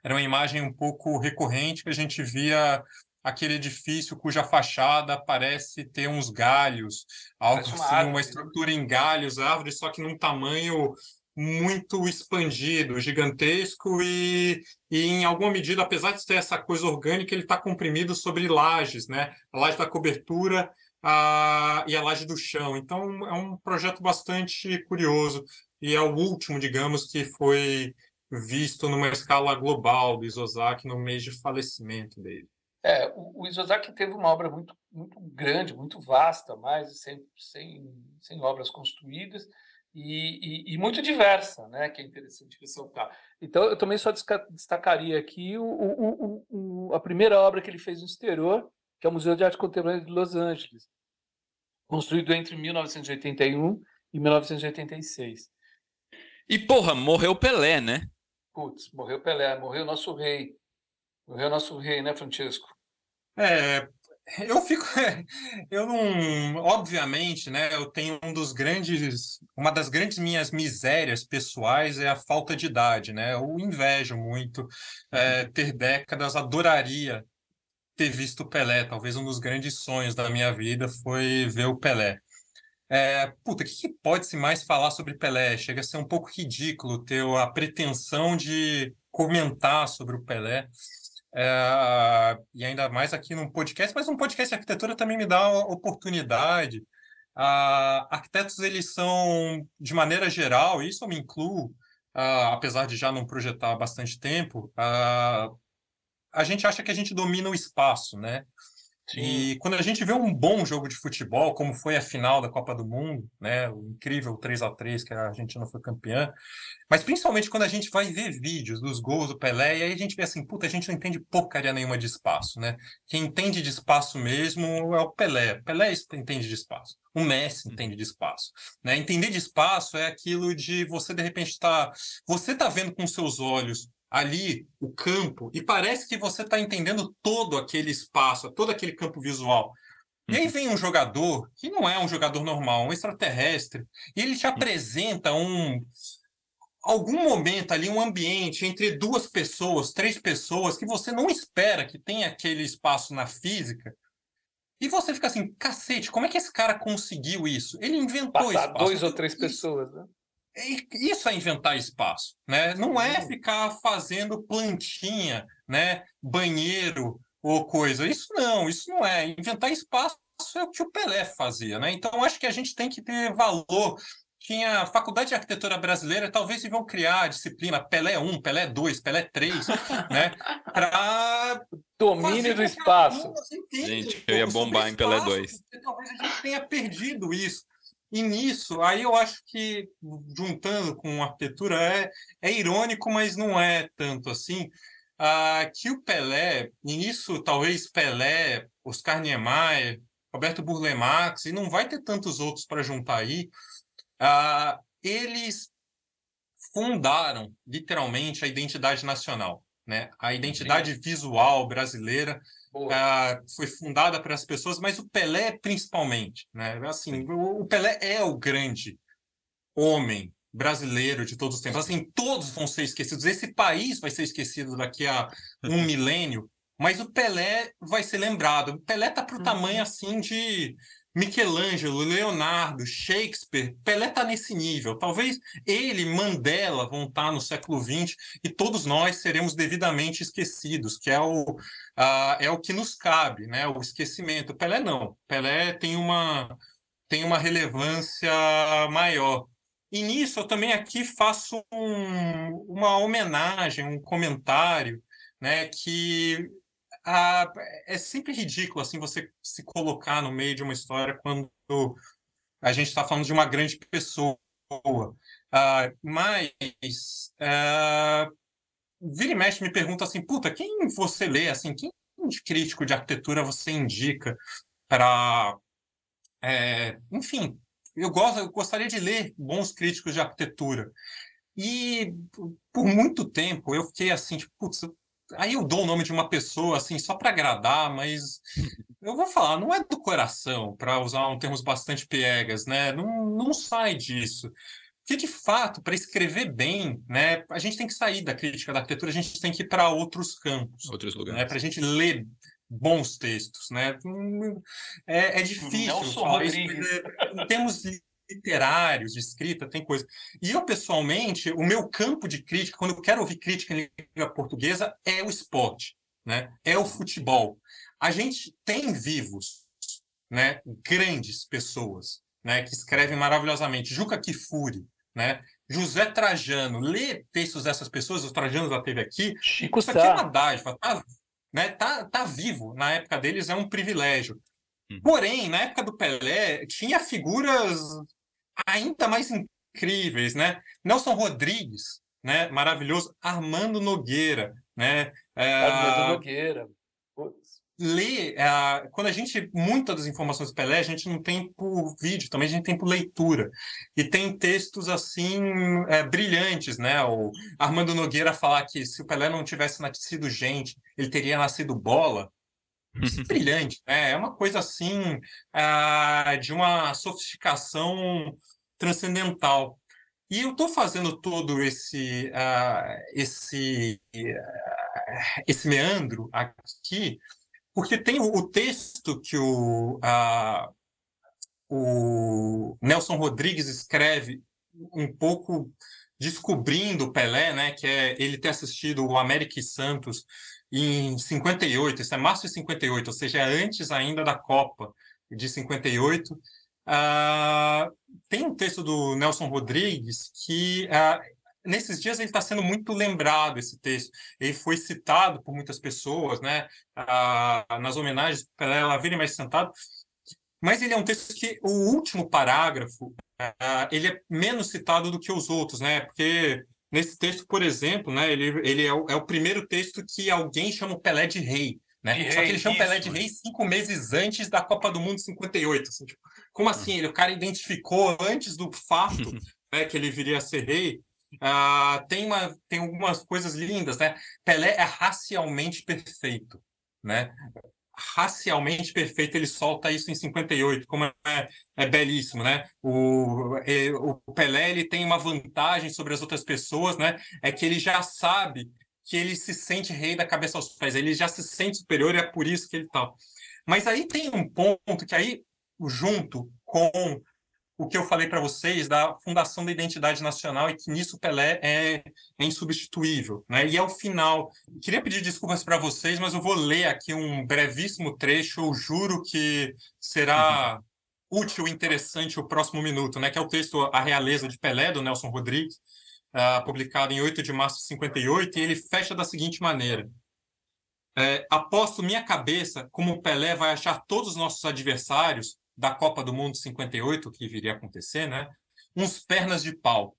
Era uma imagem um pouco recorrente que a gente via aquele edifício cuja fachada parece ter uns galhos, algo assim, uma, árvore, uma estrutura em galhos, árvore, só que num tamanho muito expandido, gigantesco e, e em alguma medida, apesar de ter essa coisa orgânica, ele está comprimido sobre lajes, né? A laje da cobertura a, e a laje do chão. Então, é um projeto bastante curioso e é o último, digamos, que foi visto numa escala global do Isozaki no mês de falecimento dele. É, o, o Isozaki teve uma obra muito, muito grande, muito vasta, mais de 100, 100, 100 obras construídas e, e, e, muito diversa, né? que é interessante ressaltar. Então, eu também só destacaria aqui o, o, o, a primeira obra que ele fez no exterior, que é o Museu de Arte Contemporânea de Los Angeles, construído entre 1981 e 1986. E, porra, morreu Pelé, né? Putz, morreu Pelé, morreu nosso rei. Morreu nosso rei, né, Francesco? É, eu fico. Eu não. Obviamente, né? Eu tenho um dos grandes. Uma das grandes minhas misérias pessoais é a falta de idade, né? Eu invejo muito é, ter décadas, adoraria ter visto o Pelé. Talvez um dos grandes sonhos da minha vida foi ver o Pelé. É, puta, o que, que pode-se mais falar sobre Pelé? Chega a ser um pouco ridículo ter a pretensão de comentar sobre o Pelé. É, e ainda mais aqui num podcast, mas um podcast de arquitetura também me dá oportunidade. Ah, arquitetos, eles são, de maneira geral, isso eu me incluo, ah, apesar de já não projetar há bastante tempo, ah, a gente acha que a gente domina o espaço, né? Sim. E quando a gente vê um bom jogo de futebol, como foi a final da Copa do Mundo, né, o incrível 3 a 3 que a Argentina foi campeã, mas principalmente quando a gente vai ver vídeos dos gols do Pelé, e aí a gente vê assim, puta, a gente não entende porcaria nenhuma de espaço, né? Quem entende de espaço mesmo é o Pelé. Pelé entende de espaço. O Messi entende de espaço, né? Entender de espaço é aquilo de você de repente estar, tá, você tá vendo com seus olhos ali o campo e parece que você está entendendo todo aquele espaço, todo aquele campo visual. E aí uhum. vem um jogador que não é um jogador normal, um extraterrestre, e ele te apresenta um algum momento ali, um ambiente entre duas pessoas, três pessoas que você não espera que tenha aquele espaço na física. E você fica assim, cacete, como é que esse cara conseguiu isso? Ele inventou Passar espaço. dois ou três pessoas, né? Isso é inventar espaço, né? Não é ficar fazendo plantinha, né? Banheiro ou coisa. Isso não, isso não é. Inventar espaço é o que o Pelé fazia, né? Então acho que a gente tem que ter valor. Tinha a Faculdade de Arquitetura Brasileira, talvez vão criar a disciplina Pelé 1, Pelé 2, Pelé 3, né? Para domínio do espaço. Gente, eu ia bombar em Pelé 2. Talvez a gente tenha perdido isso. E nisso, aí eu acho que, juntando com arquitetura, é, é irônico, mas não é tanto assim, ah, que o Pelé, e nisso talvez Pelé, Oscar Niemeyer, Roberto Burle Marx, e não vai ter tantos outros para juntar aí, ah, eles fundaram, literalmente, a identidade nacional. Né? A identidade visual brasileira uh, foi fundada para as pessoas, mas o Pelé principalmente, né? Assim, o, o Pelé é o grande homem brasileiro de todos os tempos. Assim, todos vão ser esquecidos. Esse país vai ser esquecido daqui a um milênio, mas o Pelé vai ser lembrado. O Pelé tá para o tamanho uhum. assim de Michelangelo, Leonardo, Shakespeare, Pelé está nesse nível. Talvez ele, Mandela, vão estar tá no século XX e todos nós seremos devidamente esquecidos, que é o, uh, é o que nos cabe, né? O esquecimento. Pelé não. Pelé tem uma, tem uma relevância maior. E nisso eu também aqui faço um, uma homenagem, um comentário, né? Que ah, é sempre ridículo assim você se colocar no meio de uma história quando a gente está falando de uma grande pessoa. Ah, mas ah, vira e mexe me pergunta assim, puta, quem você lê assim, quem de crítico de arquitetura você indica para, é, enfim, eu gosto, eu gostaria de ler bons críticos de arquitetura. E por muito tempo eu fiquei assim, tipo, putz, aí eu dou o nome de uma pessoa assim só para agradar, mas eu vou falar, não é do coração, para usar um termos bastante piegas, né? Não, não sai disso. Porque, de fato, para escrever bem, né, a gente tem que sair da crítica da arquitetura, a gente tem que ir para outros campos. Outros lugares. Né, para a gente ler bons textos. Né? É, é difícil. Nelson Rodrigues. Em termos literários, de escrita, tem coisa. E eu, pessoalmente, o meu campo de crítica, quando eu quero ouvir crítica em língua portuguesa, é o esporte, né? é o futebol. A gente tem vivos, né? grandes pessoas, né? que escrevem maravilhosamente. Juca Kifuri, né? José Trajano, lê textos dessas pessoas, o Trajano já teve aqui. Chico Isso aqui é uma dádiva, tá, né? tá, tá vivo. Na época deles é um privilégio. Hum. Porém, na época do Pelé, tinha figuras ainda mais incríveis, né? Nelson Rodrigues, né? Maravilhoso. Armando Nogueira, né? É, Armando Nogueira. Ler, é, quando a gente, muitas das informações do Pelé, a gente não tem por vídeo, também a gente tem por leitura. E tem textos, assim, é, brilhantes, né? O Armando Nogueira falar que se o Pelé não tivesse nascido gente, ele teria nascido bola. É brilhante, né? É uma coisa, assim, uh, de uma sofisticação transcendental. E eu estou fazendo todo esse, uh, esse, uh, esse meandro aqui, porque tem o, o texto que o, o Nelson Rodrigues escreve um pouco descobrindo o Pelé, né, que é ele ter assistido o América e Santos em 58, isso é março de 58, ou seja, é antes ainda da Copa de 58, Uh, tem um texto do Nelson Rodrigues que uh, nesses dias ele está sendo muito lembrado esse texto. Ele foi citado por muitas pessoas, né, nas homenagens para ela virem mais sentado. Mas ele é um texto que o último parágrafo ele é menos citado do que os outros, né? Porque nesse texto, por exemplo, né, ele, ele é, o, é o primeiro texto que alguém chama o Pelé de rei. Né? De Só rei, que ele chama isso. Pelé de rei cinco meses antes da Copa do Mundo 58. Assim, tipo, como assim? Ele, o cara identificou antes do fato né, que ele viria a ser rei. Uh, tem, uma, tem algumas coisas lindas, né? Pelé é racialmente perfeito, né? Racialmente perfeito, ele solta isso em 58, como é, é belíssimo, né? O, é, o Pelé ele tem uma vantagem sobre as outras pessoas, né? É que ele já sabe que ele se sente rei da cabeça aos pés, ele já se sente superior e é por isso que ele tal. Mas aí tem um ponto que aí, junto com o que eu falei para vocês da fundação da identidade nacional e que nisso Pelé é, é insubstituível, né? E é o final. Queria pedir desculpas para vocês, mas eu vou ler aqui um brevíssimo trecho. Eu juro que será uhum. útil e interessante o próximo minuto, né? Que é o texto A Realeza de Pelé do Nelson Rodrigues, uh, publicado em 8 de março de 58, e ele fecha da seguinte maneira: é, aposto minha cabeça como Pelé vai achar todos os nossos adversários da Copa do Mundo 58, que viria a acontecer, né? Uns pernas de pau.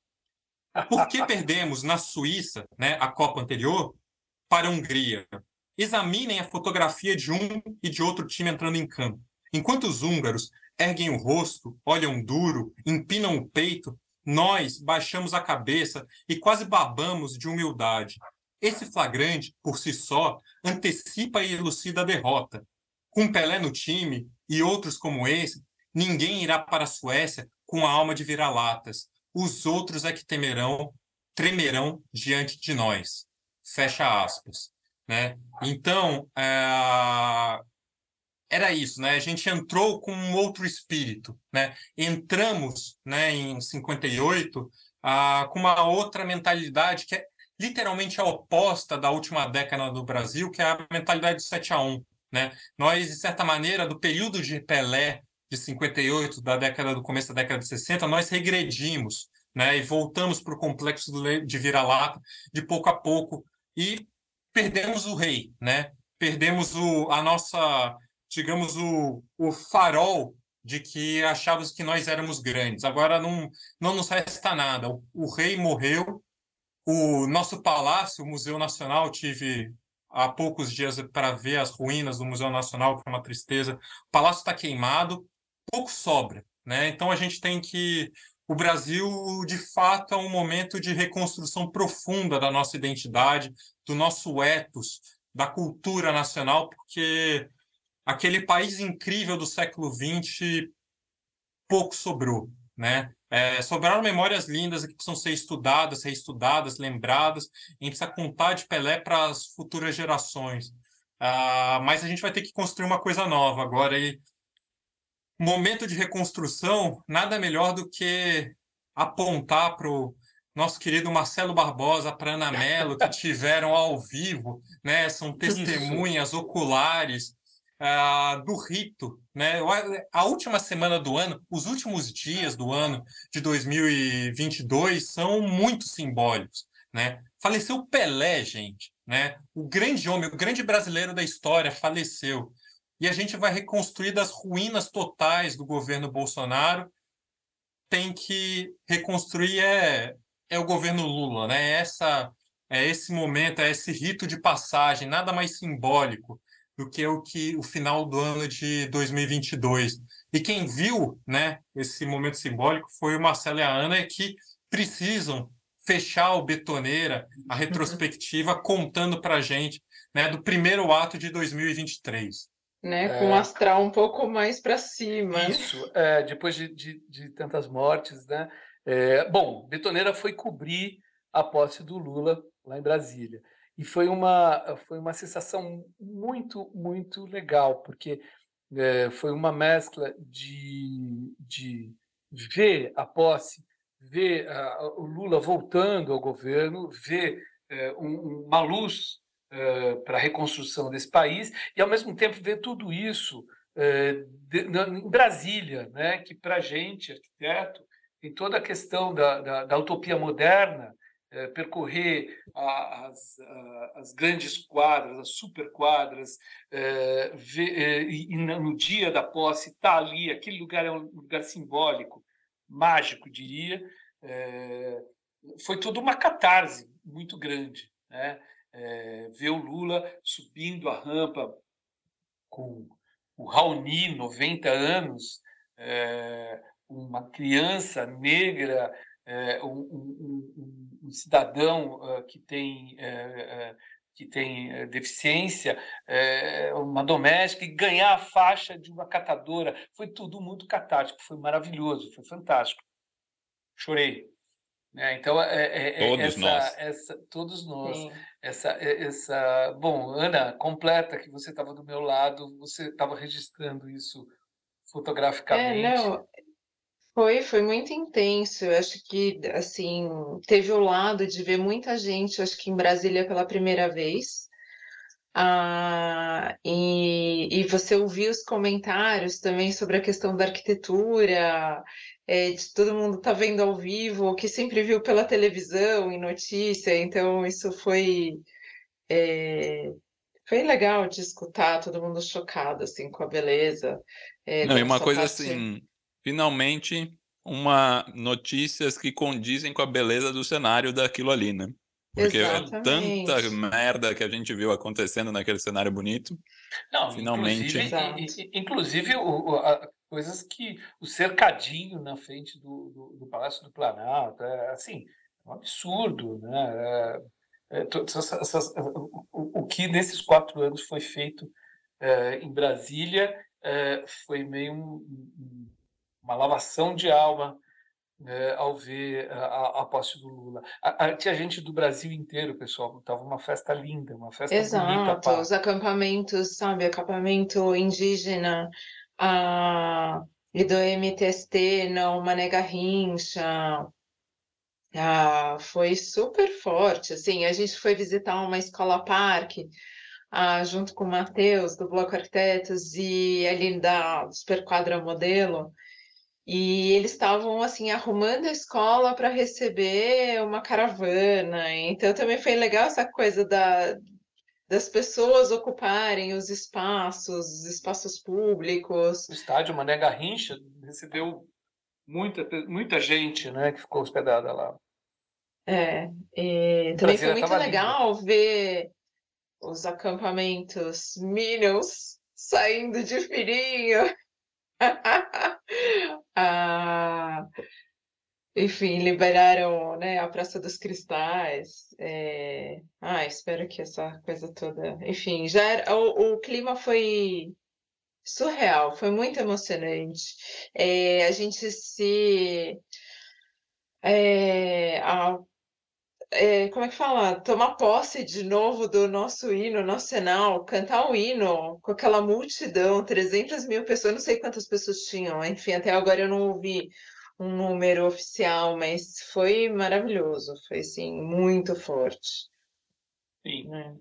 Por que perdemos na Suíça, né, a Copa anterior, para a Hungria? Examinem a fotografia de um e de outro time entrando em campo. Enquanto os húngaros erguem o rosto, olham duro, empinam o peito, nós baixamos a cabeça e quase babamos de humildade. Esse flagrante, por si só, antecipa e elucida a derrota. Com Pelé no time, e outros como esse, ninguém irá para a Suécia com a alma de vira-latas. Os outros é que temerão, tremerão diante de nós. Fecha aspas. Né? Então, é... era isso, né? A gente entrou com um outro espírito, né? Entramos, né, em 58, ah, com uma outra mentalidade que é literalmente a oposta da última década do Brasil, que é a mentalidade do 7 a 1. Né? Nós, de certa maneira, do período de Pelé, de 58, da década do começo da década de 60, nós regredimos né? e voltamos para o complexo de vira-lata de pouco a pouco e perdemos o rei, né? perdemos o, a nossa, digamos, o, o farol de que achávamos que nós éramos grandes. Agora não, não nos resta nada. O, o rei morreu, o nosso palácio, o Museu Nacional, tive há poucos dias para ver as ruínas do Museu Nacional, que é uma tristeza. O palácio está queimado, pouco sobra. Né? Então a gente tem que. O Brasil, de fato, é um momento de reconstrução profunda da nossa identidade, do nosso ethos, da cultura nacional, porque aquele país incrível do século XX pouco sobrou. Né? É, sobraram memórias lindas que precisam ser estudadas, reestudadas, lembradas. A gente precisa contar de Pelé para as futuras gerações. Ah, mas a gente vai ter que construir uma coisa nova agora. E momento de reconstrução, nada melhor do que apontar para o nosso querido Marcelo Barbosa, para Ana Mello, que tiveram ao vivo, né? São testemunhas oculares uh, do rito, né? A última semana do ano, os últimos dias do ano de 2022 são muito simbólicos, né? Faleceu Pelé, gente, né? O grande homem, o grande brasileiro da história faleceu. E a gente vai reconstruir das ruínas totais do governo Bolsonaro. Tem que reconstruir é, é o governo Lula, né? Essa é esse momento, é esse rito de passagem, nada mais simbólico do que o que o final do ano de 2022. E quem viu, né, esse momento simbólico foi o Marcelo e a Ana que precisam fechar o betoneira, a retrospectiva contando para gente, né, do primeiro ato de 2023. Né, com o é... astral um pouco mais para cima. Isso, é, depois de, de, de, tantas mortes, né? É, bom, Betoneira foi cobrir a posse do Lula lá em Brasília. E foi uma, foi uma sensação muito, muito legal, porque é, foi uma mescla de, de ver a posse, ver uh, o Lula voltando ao governo, ver uh, um, uma luz uh, para a reconstrução desse país, e ao mesmo tempo ver tudo isso de, na, em Brasília, né, que para a gente, arquiteto, tem toda a questão da, da, da utopia moderna, é, percorrer as, as, grandes quadras, as super quadras, é, ver, é, e no dia da posse estar tá ali, aquele lugar é um lugar simbólico, mágico, diria, foi toda uma catarse muito grande. Né? ver o Lula subindo a rampa com o Raoni, 90 anos, uma criança negra um, um, um, cidadão uh, que tem, uh, que tem deficiência, uma doméstica, e ganhar a faixa de uma catadora. Foi tudo muito catártico, foi maravilhoso, foi fantástico. Chorei. Né? Então, é, é, todos essa, nós. Essa, todos nós. Essa, essa, bom, Ana, completa que você estava do meu lado, você estava registrando isso fotograficamente. É, não, foi, foi muito intenso. Eu acho que, assim, teve o lado de ver muita gente, acho que em Brasília pela primeira vez. Ah, e, e você ouvir os comentários também sobre a questão da arquitetura, é, de todo mundo tá vendo ao vivo, que sempre viu pela televisão e notícia, então isso foi, é, foi legal de escutar todo mundo chocado assim com a beleza. É, Não, e uma coisa parte... assim, finalmente uma notícias que condizem com a beleza do cenário daquilo ali, né? Porque Exatamente. tanta merda que a gente viu acontecendo naquele cenário bonito. Não, finalmente. Inclusive, inclusive o, a, coisas que o cercadinho na frente do, do, do Palácio do Planalto, é, assim, é um absurdo, né? É, é, essas, essas, o, o, que nesses quatro anos foi feito é, em Brasília é, foi meio um, um uma lavação de alma né, ao ver a, a, posse do Lula. A, a, tinha gente do Brasil inteiro, pessoal, estava uma festa linda, uma festa Exato, bonita. os acampamentos, sabe, acampamento indígena a, e do MTST, não, Mané Garrincha, ah, foi super forte, assim, a gente foi visitar uma escola parque, ah, junto com o Matheus, do Bloco Arquitetos, e ali da Superquadra Modelo, e eles estavam assim arrumando a escola para receber uma caravana. Então também foi legal essa coisa da, das pessoas ocuparem os espaços, os espaços públicos. O estádio Mané Garrincha recebeu muita, muita gente, né, que ficou hospedada lá. É, e também foi muito legal lindo. ver os acampamentos Minions saindo de fininho. ah, enfim, liberaram né, a Praça dos Cristais. É... Ah, espero que essa coisa toda. Enfim, já era... o, o clima foi surreal, foi muito emocionante. É, a gente se. É, a é, como é que fala? Tomar posse de novo do nosso hino nacional, cantar o hino com aquela multidão, 300 mil pessoas, não sei quantas pessoas tinham, enfim, até agora eu não ouvi um número oficial, mas foi maravilhoso, foi assim, muito forte. Sim. É.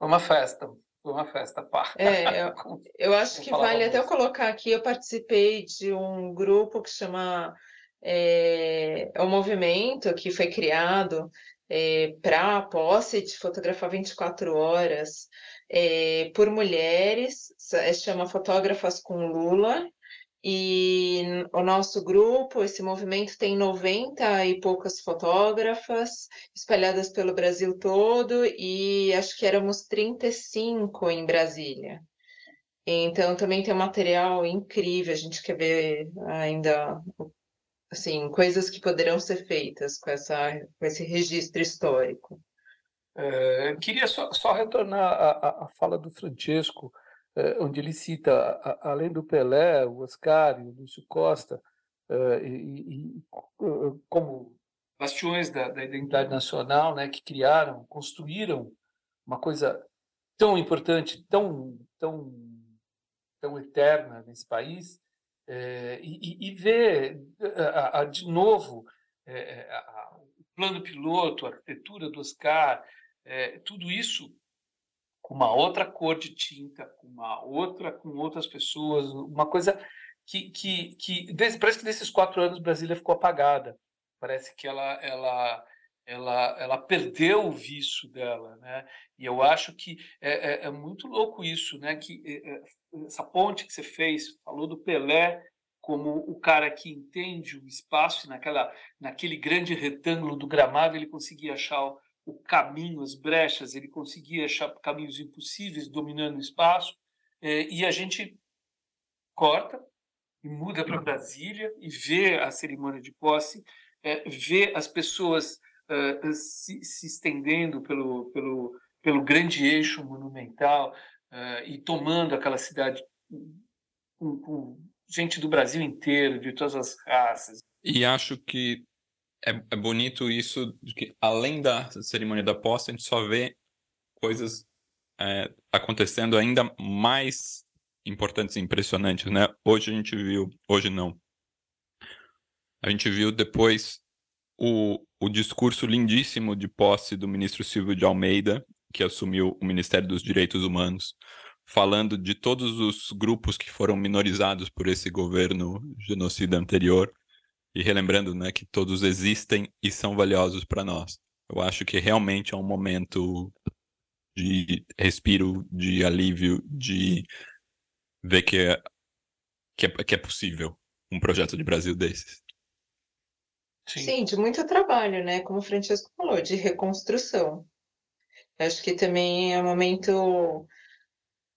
Uma festa, uma festa, pá. É, eu, eu acho que vale até eu colocar aqui, eu participei de um grupo que chama é, é um movimento que foi criado é, para a posse de fotografar 24 horas é, por mulheres, chama Fotógrafas com Lula, e o nosso grupo, esse movimento tem 90 e poucas fotógrafas espalhadas pelo Brasil todo, e acho que éramos 35 em Brasília. Então também tem um material incrível, a gente quer ver ainda assim, coisas que poderão ser feitas com, essa, com esse registro histórico. É, queria só, só retornar à, fala do Francesco, é, onde ele cita, a, além do Pelé, o Oscar e o Lúcio Costa, é, e, e, como bastiões da, da, identidade nacional, né, que criaram, construíram uma coisa tão importante, tão, tão, tão eterna nesse país, é, e, e, ver a, a, de novo é, a, o plano piloto, a arquitetura do Oscar, é, tudo isso com uma outra cor de tinta, com uma outra, com outras pessoas, uma coisa que, que, que parece que nesses quatro anos Brasília ficou apagada. Parece que ela, ela, ela, ela perdeu o vício dela, né? E eu acho que é, é, é muito louco isso, né? Que é, é, essa ponte que você fez, falou do Pelé como o cara que entende o espaço, naquela, naquele grande retângulo do gramado ele conseguia achar o, o caminho, as brechas, ele conseguia achar caminhos impossíveis dominando o espaço, é, e a gente corta e muda para Brasília e vê a cerimônia de posse, é, vê as pessoas se, se, estendendo pelo, pelo, pelo grande eixo monumental uh, e tomando aquela cidade com, com, gente do Brasil inteiro, de todas as raças. E acho que é, é bonito isso, que além da cerimônia da posse, a gente só vê coisas é, acontecendo ainda mais importantes e impressionantes, né? Hoje a gente viu, hoje não, a gente viu depois o, o discurso lindíssimo de posse do ministro Silvio de Almeida, que assumiu o Ministério dos Direitos Humanos, falando de todos os grupos que foram minorizados por esse governo genocida anterior e relembrando né, que todos existem e são valiosos para nós. Eu acho que realmente é um momento de respiro, de alívio, de ver que é, que é, que é possível um projeto de Brasil desses. Sim. Sim, de muito trabalho, né? Como o Francesco falou, de reconstrução. Acho que também é um momento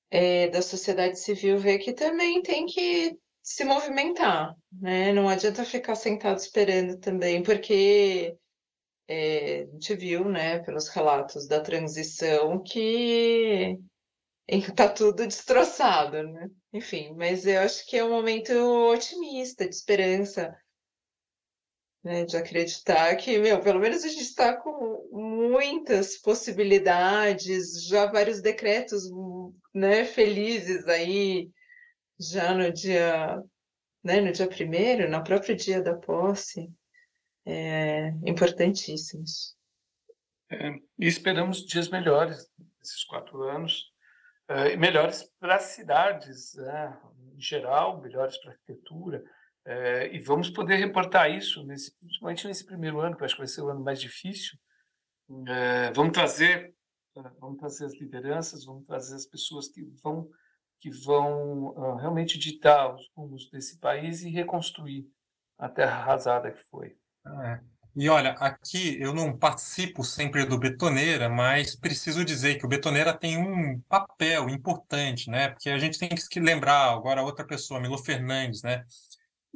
é, da sociedade civil ver que também tem que se movimentar, né? Não adianta ficar sentado esperando também, porque é, a gente viu, né, pelos relatos da transição que está tudo destroçado, né? Enfim, mas eu acho que é um momento otimista, de esperança, né? De acreditar que, meu, pelo menos a gente está com muitas possibilidades, já vários decretos, né, felizes aí, já no dia, né, no dia primeiro, no próprio dia da posse, é, importantíssimos. É, e esperamos dias melhores esses quatro anos, é, melhores para as cidades, né, em geral, melhores para a arquitetura, é, e vamos poder reportar isso, nesse, principalmente nesse primeiro ano, que eu acho que vai ser o ano mais difícil. É, vamos trazer, é, vamos trazer as lideranças, vamos trazer as pessoas que vão que vão uh, realmente ditar os rumos desse país e reconstruir a terra arrasada que foi. É. E olha, aqui eu não participo sempre do Betoneira, mas preciso dizer que o Betoneira tem um papel importante, né? Porque a gente tem que lembrar agora outra pessoa, Milo Fernandes, né?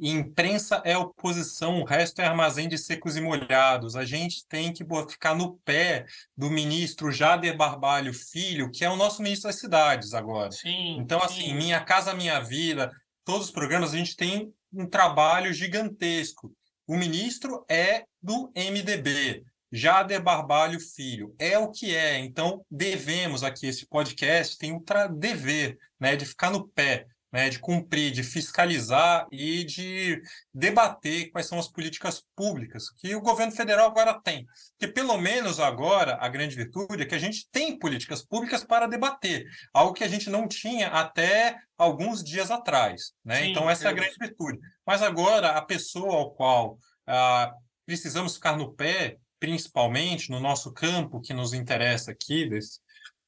Imprensa é oposição, o resto é armazém de secos e molhados. A gente tem que ficar no pé do ministro Jader Barbalho Filho, que é o nosso ministro das cidades agora. Sim, então, assim, sim. Minha Casa Minha Vida, todos os programas, a gente tem um trabalho gigantesco. O ministro é do MDB. Jader Barbalho Filho. É o que é. Então, devemos aqui, esse podcast tem um dever né, de ficar no pé né, de cumprir, de fiscalizar e de debater quais são as políticas públicas que o governo federal agora tem. Que pelo menos agora a grande virtude é que a gente tem políticas públicas para debater, algo que a gente não tinha até alguns dias atrás. Né? Sim, então essa é a grande virtude. Mas agora a pessoa ao qual ah, precisamos ficar no pé, principalmente no nosso campo que nos interessa aqui, desse,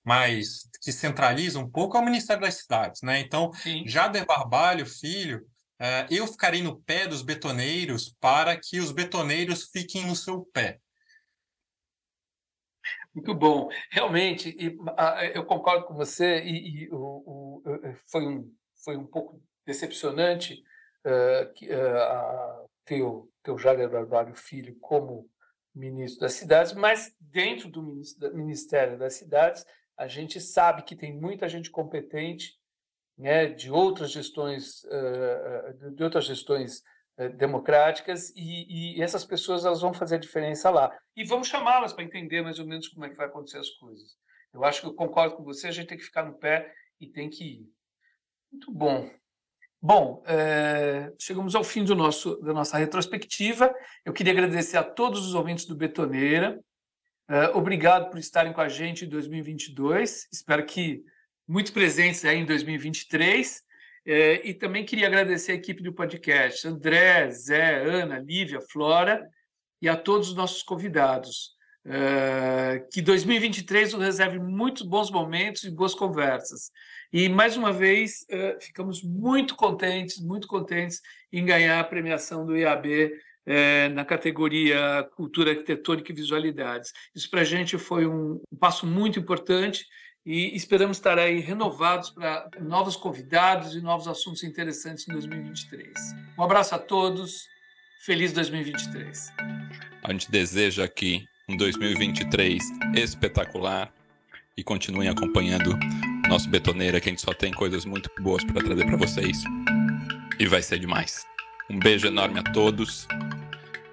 mais que centraliza um pouco é o Ministério das Cidades, né? Então, Sim. Jader Barbalho, filho, uh, eu ficarei no pé dos betoneiros para que os betoneiros fiquem no seu pé. Muito bom, realmente, e, uh, eu concordo com você e, e o, o, foi um foi um pouco decepcionante uh, que, uh, ter o teu Jader Barbalho filho como ministro das cidades, mas dentro do Ministério das Cidades a gente sabe que tem muita gente competente né, de outras gestões de outras gestões democráticas e, e, essas pessoas elas vão fazer a diferença lá. E vamos chamá-las para entender mais ou menos como é que vai acontecer as coisas. Eu acho que eu concordo com você a gente tem que ficar no pé e tem que ir. Muito bom. Bom é, chegamos ao fim do nosso da nossa retrospectiva. Eu queria agradecer a todos os ouvintes do Betoneira obrigado por estarem com a gente em 2022. Espero que muito presentes aí em 2023. Uh, eh, e também queria agradecer a equipe do podcast: André, Zé, Ana, Lívia, Flora. e a todos os nossos convidados. Uh, que 2023 nos reserve muitos bons momentos e boas conversas. E, mais uma vez, ficamos muito contentes, muito contentes em ganhar a premiação do IAB uh, na categoria Cultura Arquitetônica e Visualidades. Isso, para a gente, foi um, um passo muito importante e esperamos estar aí renovados para novos convidados e novos assuntos interessantes em 2023. Um abraço a todos, feliz 2023. A gente deseja aqui um 2023 espetacular e continuem acompanhando nosso Betoneira, que a gente só tem coisas muito boas para trazer para vocês. E vai ser demais. Um beijo enorme a todos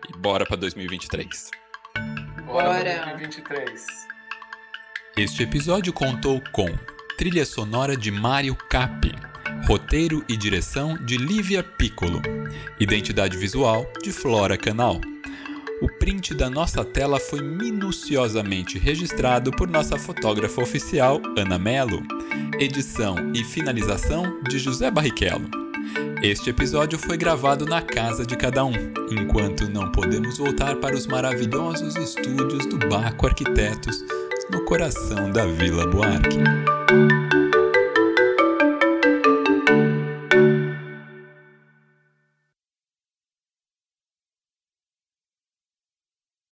e bora para 2023. Bora, bora 2023. Este episódio contou com trilha sonora de Mário Capi, roteiro e direção de Lívia Piccolo, identidade visual de Flora Canal. O print da nossa tela foi minuciosamente registrado por nossa fotógrafa oficial, Ana Melo. Edição e finalização de José Barrichello. Este episódio foi gravado na casa de cada um, enquanto não podemos voltar para os maravilhosos estúdios do Baco Arquitetos no coração da Vila Buarque.